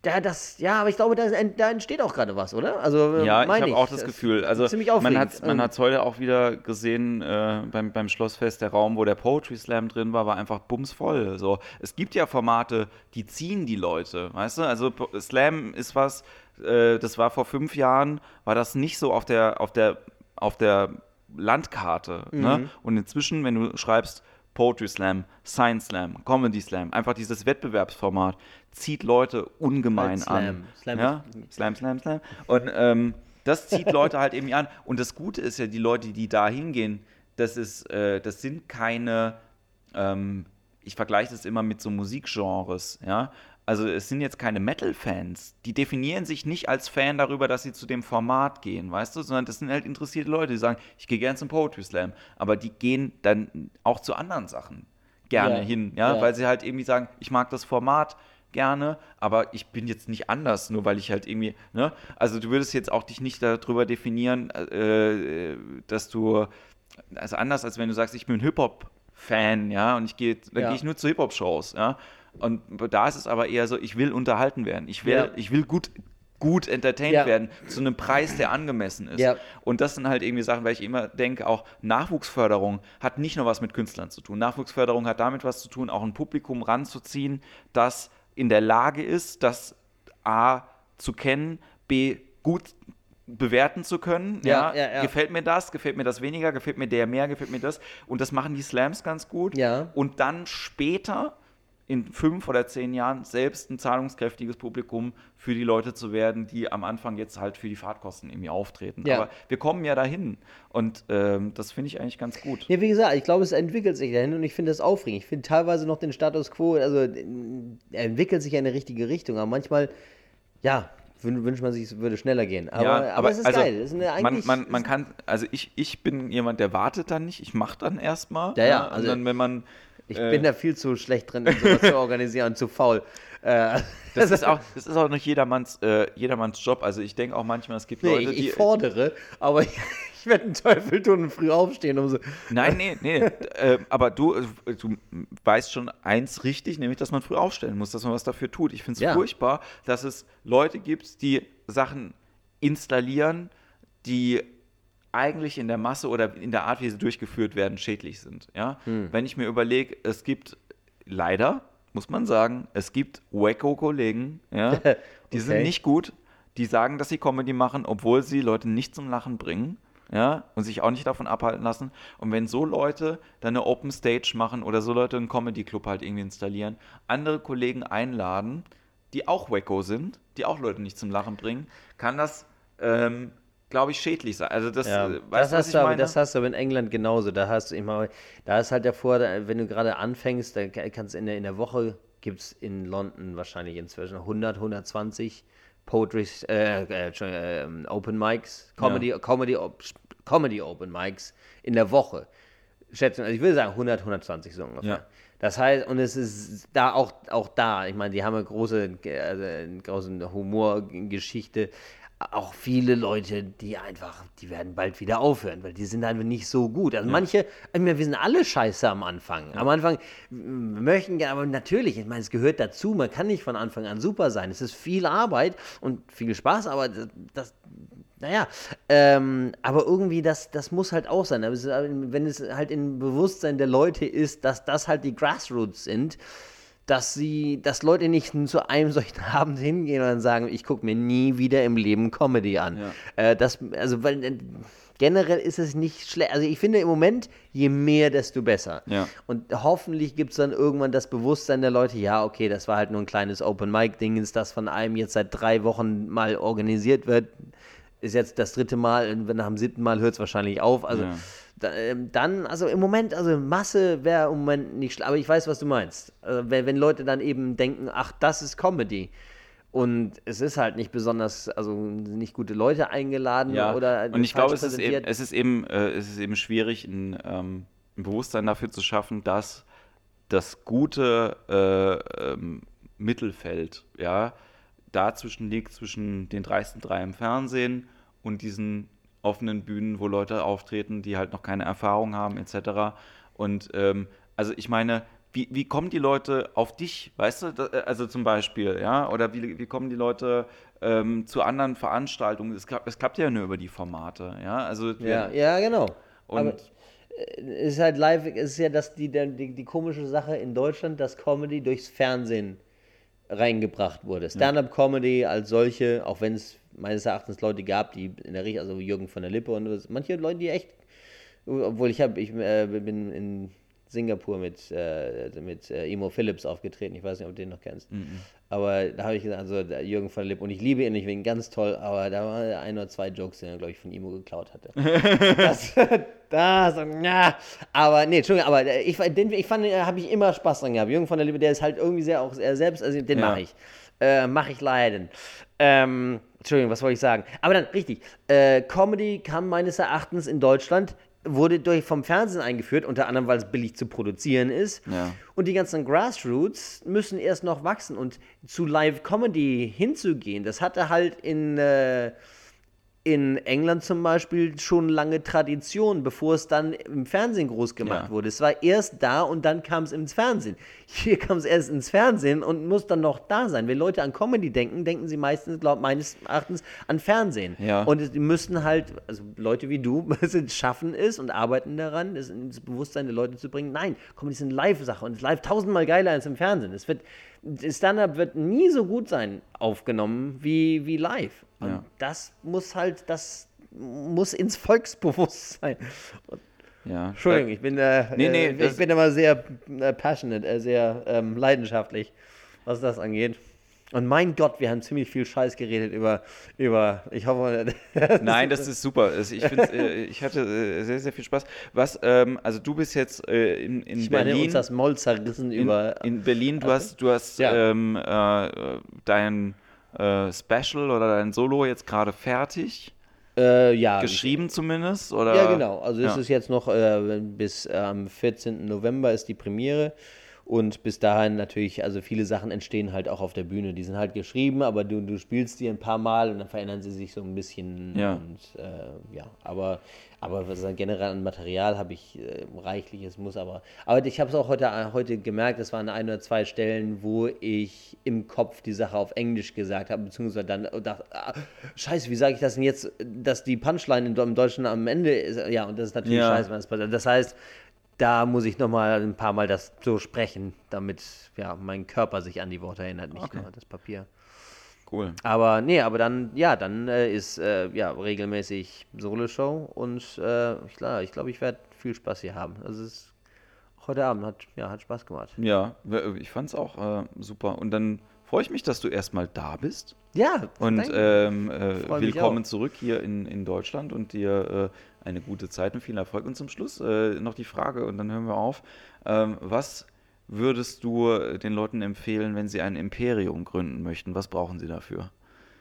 ja, das, ja, aber ich glaube, da, da entsteht auch gerade was, oder? Also, äh, ja, ich habe auch das, das Gefühl. Also, man hat es man heute auch wieder gesehen äh, beim, beim Schlossfest, der Raum, wo der Poetry Slam drin war, war einfach bumsvoll. So. Es gibt ja Formate, die ziehen die Leute, weißt du? Also, Slam ist was, äh, das war vor fünf Jahren, war das nicht so auf der, auf der, auf der Landkarte. Ne? Mhm. Ne? Und inzwischen, wenn du schreibst Poetry Slam, Science Slam, Comedy Slam, einfach dieses Wettbewerbsformat zieht Leute ungemein Halt Slam. an. Slam ja? Slam, Slam, Slam. Und ähm, das zieht Leute halt irgendwie an. Und das Gute ist ja, die Leute, die da hingehen, das, ist, äh, das sind keine, ähm, ich vergleiche das immer mit so Musikgenres, ja. Also es sind jetzt keine Metal-Fans. Die definieren sich nicht als Fan darüber, dass sie zu dem Format gehen, weißt du, sondern das sind halt interessierte Leute, die sagen, ich gehe gerne zum Poetry Slam. Aber die gehen dann auch zu anderen Sachen gerne Ja, hin, ja? ja. weil sie halt irgendwie sagen, ich mag das Format gerne, aber ich bin jetzt nicht anders, nur weil ich halt irgendwie, ne? Also du würdest jetzt auch dich nicht darüber definieren, äh, dass du, also anders als wenn du sagst, ich bin Hip-Hop-Fan, ja, und ich gehe, dann Ja. gehe ich nur zu Hip-Hop-Shows, ja. Und da ist es aber eher so, ich will unterhalten werden. Ich will, Ja. ich will gut, gut entertained Ja. werden zu einem Preis, der angemessen ist. Ja. Und das sind halt irgendwie Sachen, weil ich immer denke, auch Nachwuchsförderung hat nicht nur was mit Künstlern zu tun. Nachwuchsförderung hat damit was zu tun, auch ein Publikum ranzuziehen, das in der Lage ist, das A zu kennen, B gut bewerten zu können. Ja, Ja, ja, ja. Gefällt mir das, gefällt mir das weniger, gefällt mir der mehr, gefällt mir das. Und das machen die Slams ganz gut. Ja. Und dann später in fünf oder zehn Jahren selbst ein zahlungskräftiges Publikum für die Leute zu werden, die am Anfang jetzt halt für die Fahrtkosten irgendwie auftreten. Ja. Aber wir kommen ja dahin und ähm, das finde ich eigentlich ganz gut. Ja, wie gesagt, ich glaube, es entwickelt sich dahin und ich finde das aufregend. Ich finde teilweise noch den Status quo, also äh, er entwickelt sich in eine richtige Richtung, aber manchmal, ja, wün- wünscht man sich, es würde schneller gehen. Aber, ja, aber, es ist also, geil. Es ist man, man, man kann, also ich, ich bin jemand, der wartet dann nicht, ich mache dann erstmal. Ja, ja, Und also dann, wenn man. Ich äh, bin da viel zu schlecht drin, sowas zu organisieren und zu faul. Äh, das ist auch, das ist auch nicht jedermanns, äh, jedermanns Job. Also ich denke auch manchmal, es gibt nee, Leute, ich, die. ich fordere, aber ich, werde einen Teufel tun und früh aufstehen, um so. Nein, nee, nee. äh, aber du, äh, du weißt schon eins richtig, nämlich, dass man früh aufstellen muss, dass man was dafür tut. Ich finde es Ja. furchtbar, dass es Leute gibt, die Sachen installieren, die eigentlich in der Masse oder in der Art, wie sie durchgeführt werden, schädlich sind. Ja? Hm. Wenn ich mir überlege, es gibt leider, muss man sagen, es gibt Wacko-Kollegen, ja, die sind Okay. nicht gut, die sagen, dass sie Comedy machen, obwohl sie Leute nicht zum Lachen bringen. Ja, und sich auch nicht davon abhalten lassen. Und wenn so Leute dann eine Open Stage machen oder so Leute einen Comedy Club halt irgendwie installieren, andere Kollegen einladen, die auch Wacko sind, die auch Leute nicht zum Lachen bringen, kann das, ähm, glaube ich, schädlich sein. Also das, Ja, äh, das, weißt du, was hast ich du aber, das hast du aber in England genauso. Da hast du immer, da ist halt der Vorteil, wenn du gerade anfängst, da kannst in der, in der Woche gibt es in London wahrscheinlich inzwischen 100, 120 Poetry, äh, äh, ähm, Open Mics, Comedy, Comedy, Op- Comedy Open Mics in der Woche. Schätzung, also ich würde sagen 100, 120 so ungefähr. Ja. Das heißt, und es ist da auch, auch da, ich meine, die haben eine große, also eine große Humorgeschichte. Auch viele Leute, die einfach, die werden bald wieder aufhören, weil die sind einfach nicht so gut. Also manche, ich meine, wir sind alle scheiße am Anfang. Am Anfang möchten gerne, aber natürlich, ich meine, es gehört dazu, man kann nicht von Anfang an super sein. Es ist viel Arbeit und viel Spaß, aber das, das naja, ähm, aber irgendwie, das, das muss halt auch sein. Aber wenn es halt im Bewusstsein der Leute ist, dass das halt die Grassroots sind, dass sie, dass Leute nicht zu einem solchen Abend hingehen und dann sagen, ich gucke mir nie wieder im Leben Comedy an. Äh, das, also, weil äh, generell ist es nicht schlecht. Also ich finde im Moment, je mehr, desto besser. Ja. Und hoffentlich gibt es dann irgendwann das Bewusstsein der Leute, ja, okay, das war halt nur ein kleines Open-Mic-Dingens, das von einem jetzt seit drei Wochen mal organisiert wird. Ist jetzt das dritte Mal, und nach dem siebten Mal hört es wahrscheinlich auf. Also Ja. Ähm, dann, also im Moment, also Masse wäre im Moment nicht schlecht, aber ich weiß, was du meinst. Also wenn, wenn Leute dann eben denken, ach, das ist Comedy. Und es ist halt nicht besonders, also nicht gute Leute eingeladen Ja, oder und ich glaube, es ist, eben, es, ist eben, äh, es ist eben schwierig, ein, ähm, ein Bewusstsein dafür zu schaffen, dass das gute äh, ähm, Mittelfeld, ja, dazwischen liegt, zwischen den dreisten drei im Fernsehen und diesen offenen Bühnen, wo Leute auftreten, die halt noch keine Erfahrung haben, etc. Und ähm, also ich meine, wie, wie kommen die Leute auf dich, weißt du, da, also zum Beispiel, ja, oder wie, wie kommen die Leute ähm, zu anderen Veranstaltungen? Es, klappt- es klappt ja nur über die Formate, ja, also Ja, ja, genau. Und- Aber äh, es ist halt live, es ist ja das, die, die, die komische Sache in Deutschland, dass Comedy durchs Fernsehen reingebracht wurde. Stand-up-Comedy als solche, auch wenn es meines Erachtens Leute gab, die in der Richtung, also Jürgen von der Lippe und was- manche Leute, die echt, obwohl ich habe, ich äh, bin in Singapur mit, äh, mit äh, Emo Phillips aufgetreten. Ich weiß nicht, ob du den noch kennst. Aber da habe ich gesagt, also Jürgen van der Lippe, und ich liebe ihn, ich ihn ganz toll, aber da waren ein oder zwei Jokes, die er, glaube ich, von Emo geklaut hatte. das, das, ja. Aber nee, Entschuldigung, aber ich, den, ich fand, da habe ich immer Spaß dran gehabt. Jürgen van der Lippe, der ist halt irgendwie sehr auch er selbst, also den Ja. mache ich. Äh, mache ich leiden. Ähm, Entschuldigung, was wollte ich sagen? Aber dann, richtig, äh, Comedy kam meines Erachtens in Deutschland, wurde durch, vom Fernsehen eingeführt, unter anderem, weil es billig zu produzieren ist. Ja. Und die ganzen Grassroots müssen erst noch wachsen. Und zu Live-Comedy hinzugehen, das hatte halt in, äh, in England zum Beispiel schon lange Tradition, bevor es dann im Fernsehen groß gemacht Ja. wurde. Es war erst da und dann kam es ins Fernsehen. Hier kam es erst ins Fernsehen und muss dann noch da sein. Wenn Leute an Comedy denken, denken sie meistens, glaub meines Erachtens, an Fernsehen. Ja. Und die müssen halt, also Leute wie du, schaffen es und arbeiten daran, es ins Bewusstsein der Leute zu bringen. Nein, Comedy ist eine Live-Sache und es ist live tausendmal geiler als im Fernsehen. Es wird, Stand-up wird nie so gut sein aufgenommen wie, wie live. Und Ja. das muss halt, das muss ins Volksbewusstsein. Und, Ja. Entschuldigung, ich bin, äh, Nee, nee, äh, ich bin immer sehr äh, passionate, äh, sehr ähm, leidenschaftlich, was das angeht. Und mein Gott, wir haben ziemlich viel Scheiß geredet über, über ich hoffe, Nein, das ist super. Ich, äh, ich hatte äh, sehr, sehr viel Spaß. Was, ähm, also du bist jetzt äh, in, in ich meine, Berlin. uns das Moll zerrissen in, über. in Berlin, du hast, du hast Ja. ähm, äh, dein äh, Special oder dein Solo jetzt gerade fertig. äh, ja, Geschrieben zumindest? Oder? Ja, genau. Also es Ja. ist jetzt noch äh, bis am 14. November ist die Premiere. Und bis dahin natürlich, also viele Sachen entstehen halt auch auf der Bühne. Die sind halt geschrieben, aber du, du spielst die ein paar Mal und dann verändern sie sich so ein bisschen. Ja. Und äh, ja, aber, aber generell an Material habe ich äh, reichliches, muss aber. Aber ich habe es auch heute, heute gemerkt, es waren ein oder zwei Stellen, wo ich im Kopf die Sache auf Englisch gesagt habe, beziehungsweise dann dachte, ah, scheiße, wie sage ich das denn jetzt, dass die Punchline im, im Deutschen am Ende ist? Ja, und das ist natürlich Ja. scheiße, wenn das passiert. Das heißt, da muss ich nochmal ein paar Mal das so sprechen, damit ja, mein Körper sich an die Worte erinnert, nicht Okay. nur das Papier. Cool. Aber nee, aber dann, ja, dann äh, ist äh, ja regelmäßig Solo-Show und äh, ich glaube, ich, werde viel Spaß hier haben. Also es ist, heute Abend hat, ja, hat Spaß gemacht. Ja, ich fand's auch äh, super. Und dann freue ich mich, dass du erstmal da bist. Ja, Und ähm, äh, willkommen zurück hier in, in Deutschland und dir äh, eine gute Zeit und viel Erfolg. Und zum Schluss noch die Frage, und dann hören wir auf. Ähm, was würdest du äh, den Leuten empfehlen, wenn sie ein Imperium gründen möchten? Was brauchen sie dafür?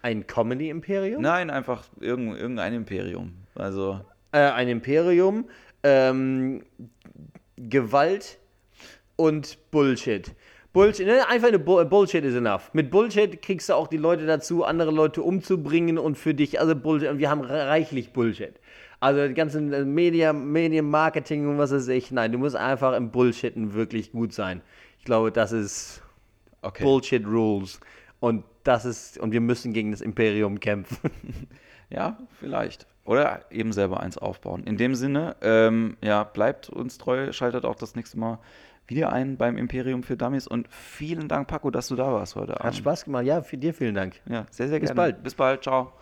ein Comedy-Imperium? Nein, einfach irgend, irgendein Imperium. Also, Äh, ein Imperium, ähm, Gewalt und Bullshit. Bullshit, ne? einfach eine Bu Bullshit is enough. Mit Bullshit kriegst du auch die Leute dazu, andere Leute umzubringen und für dich, also Bullshit, und wir haben re- reichlich Bullshit. Also die ganzen äh, Media, Medienmarketing und was weiß ich, nein, du musst einfach im Bullshitten wirklich gut sein. Ich glaube, das ist okay. Bullshit Rules. Und das ist, und wir müssen gegen das Imperium kämpfen. Ja, vielleicht. Oder eben selber eins aufbauen. In dem Sinne, ähm, ja, bleibt uns treu, schaltet auch das nächste Mal wieder ein beim Imperium für Dummies und vielen Dank, Paco, dass du da warst heute Hat Abend. Spaß gemacht. Ja, für dir vielen Dank. Ja, sehr, sehr Bis gerne. bald. Bis bald. Ciao.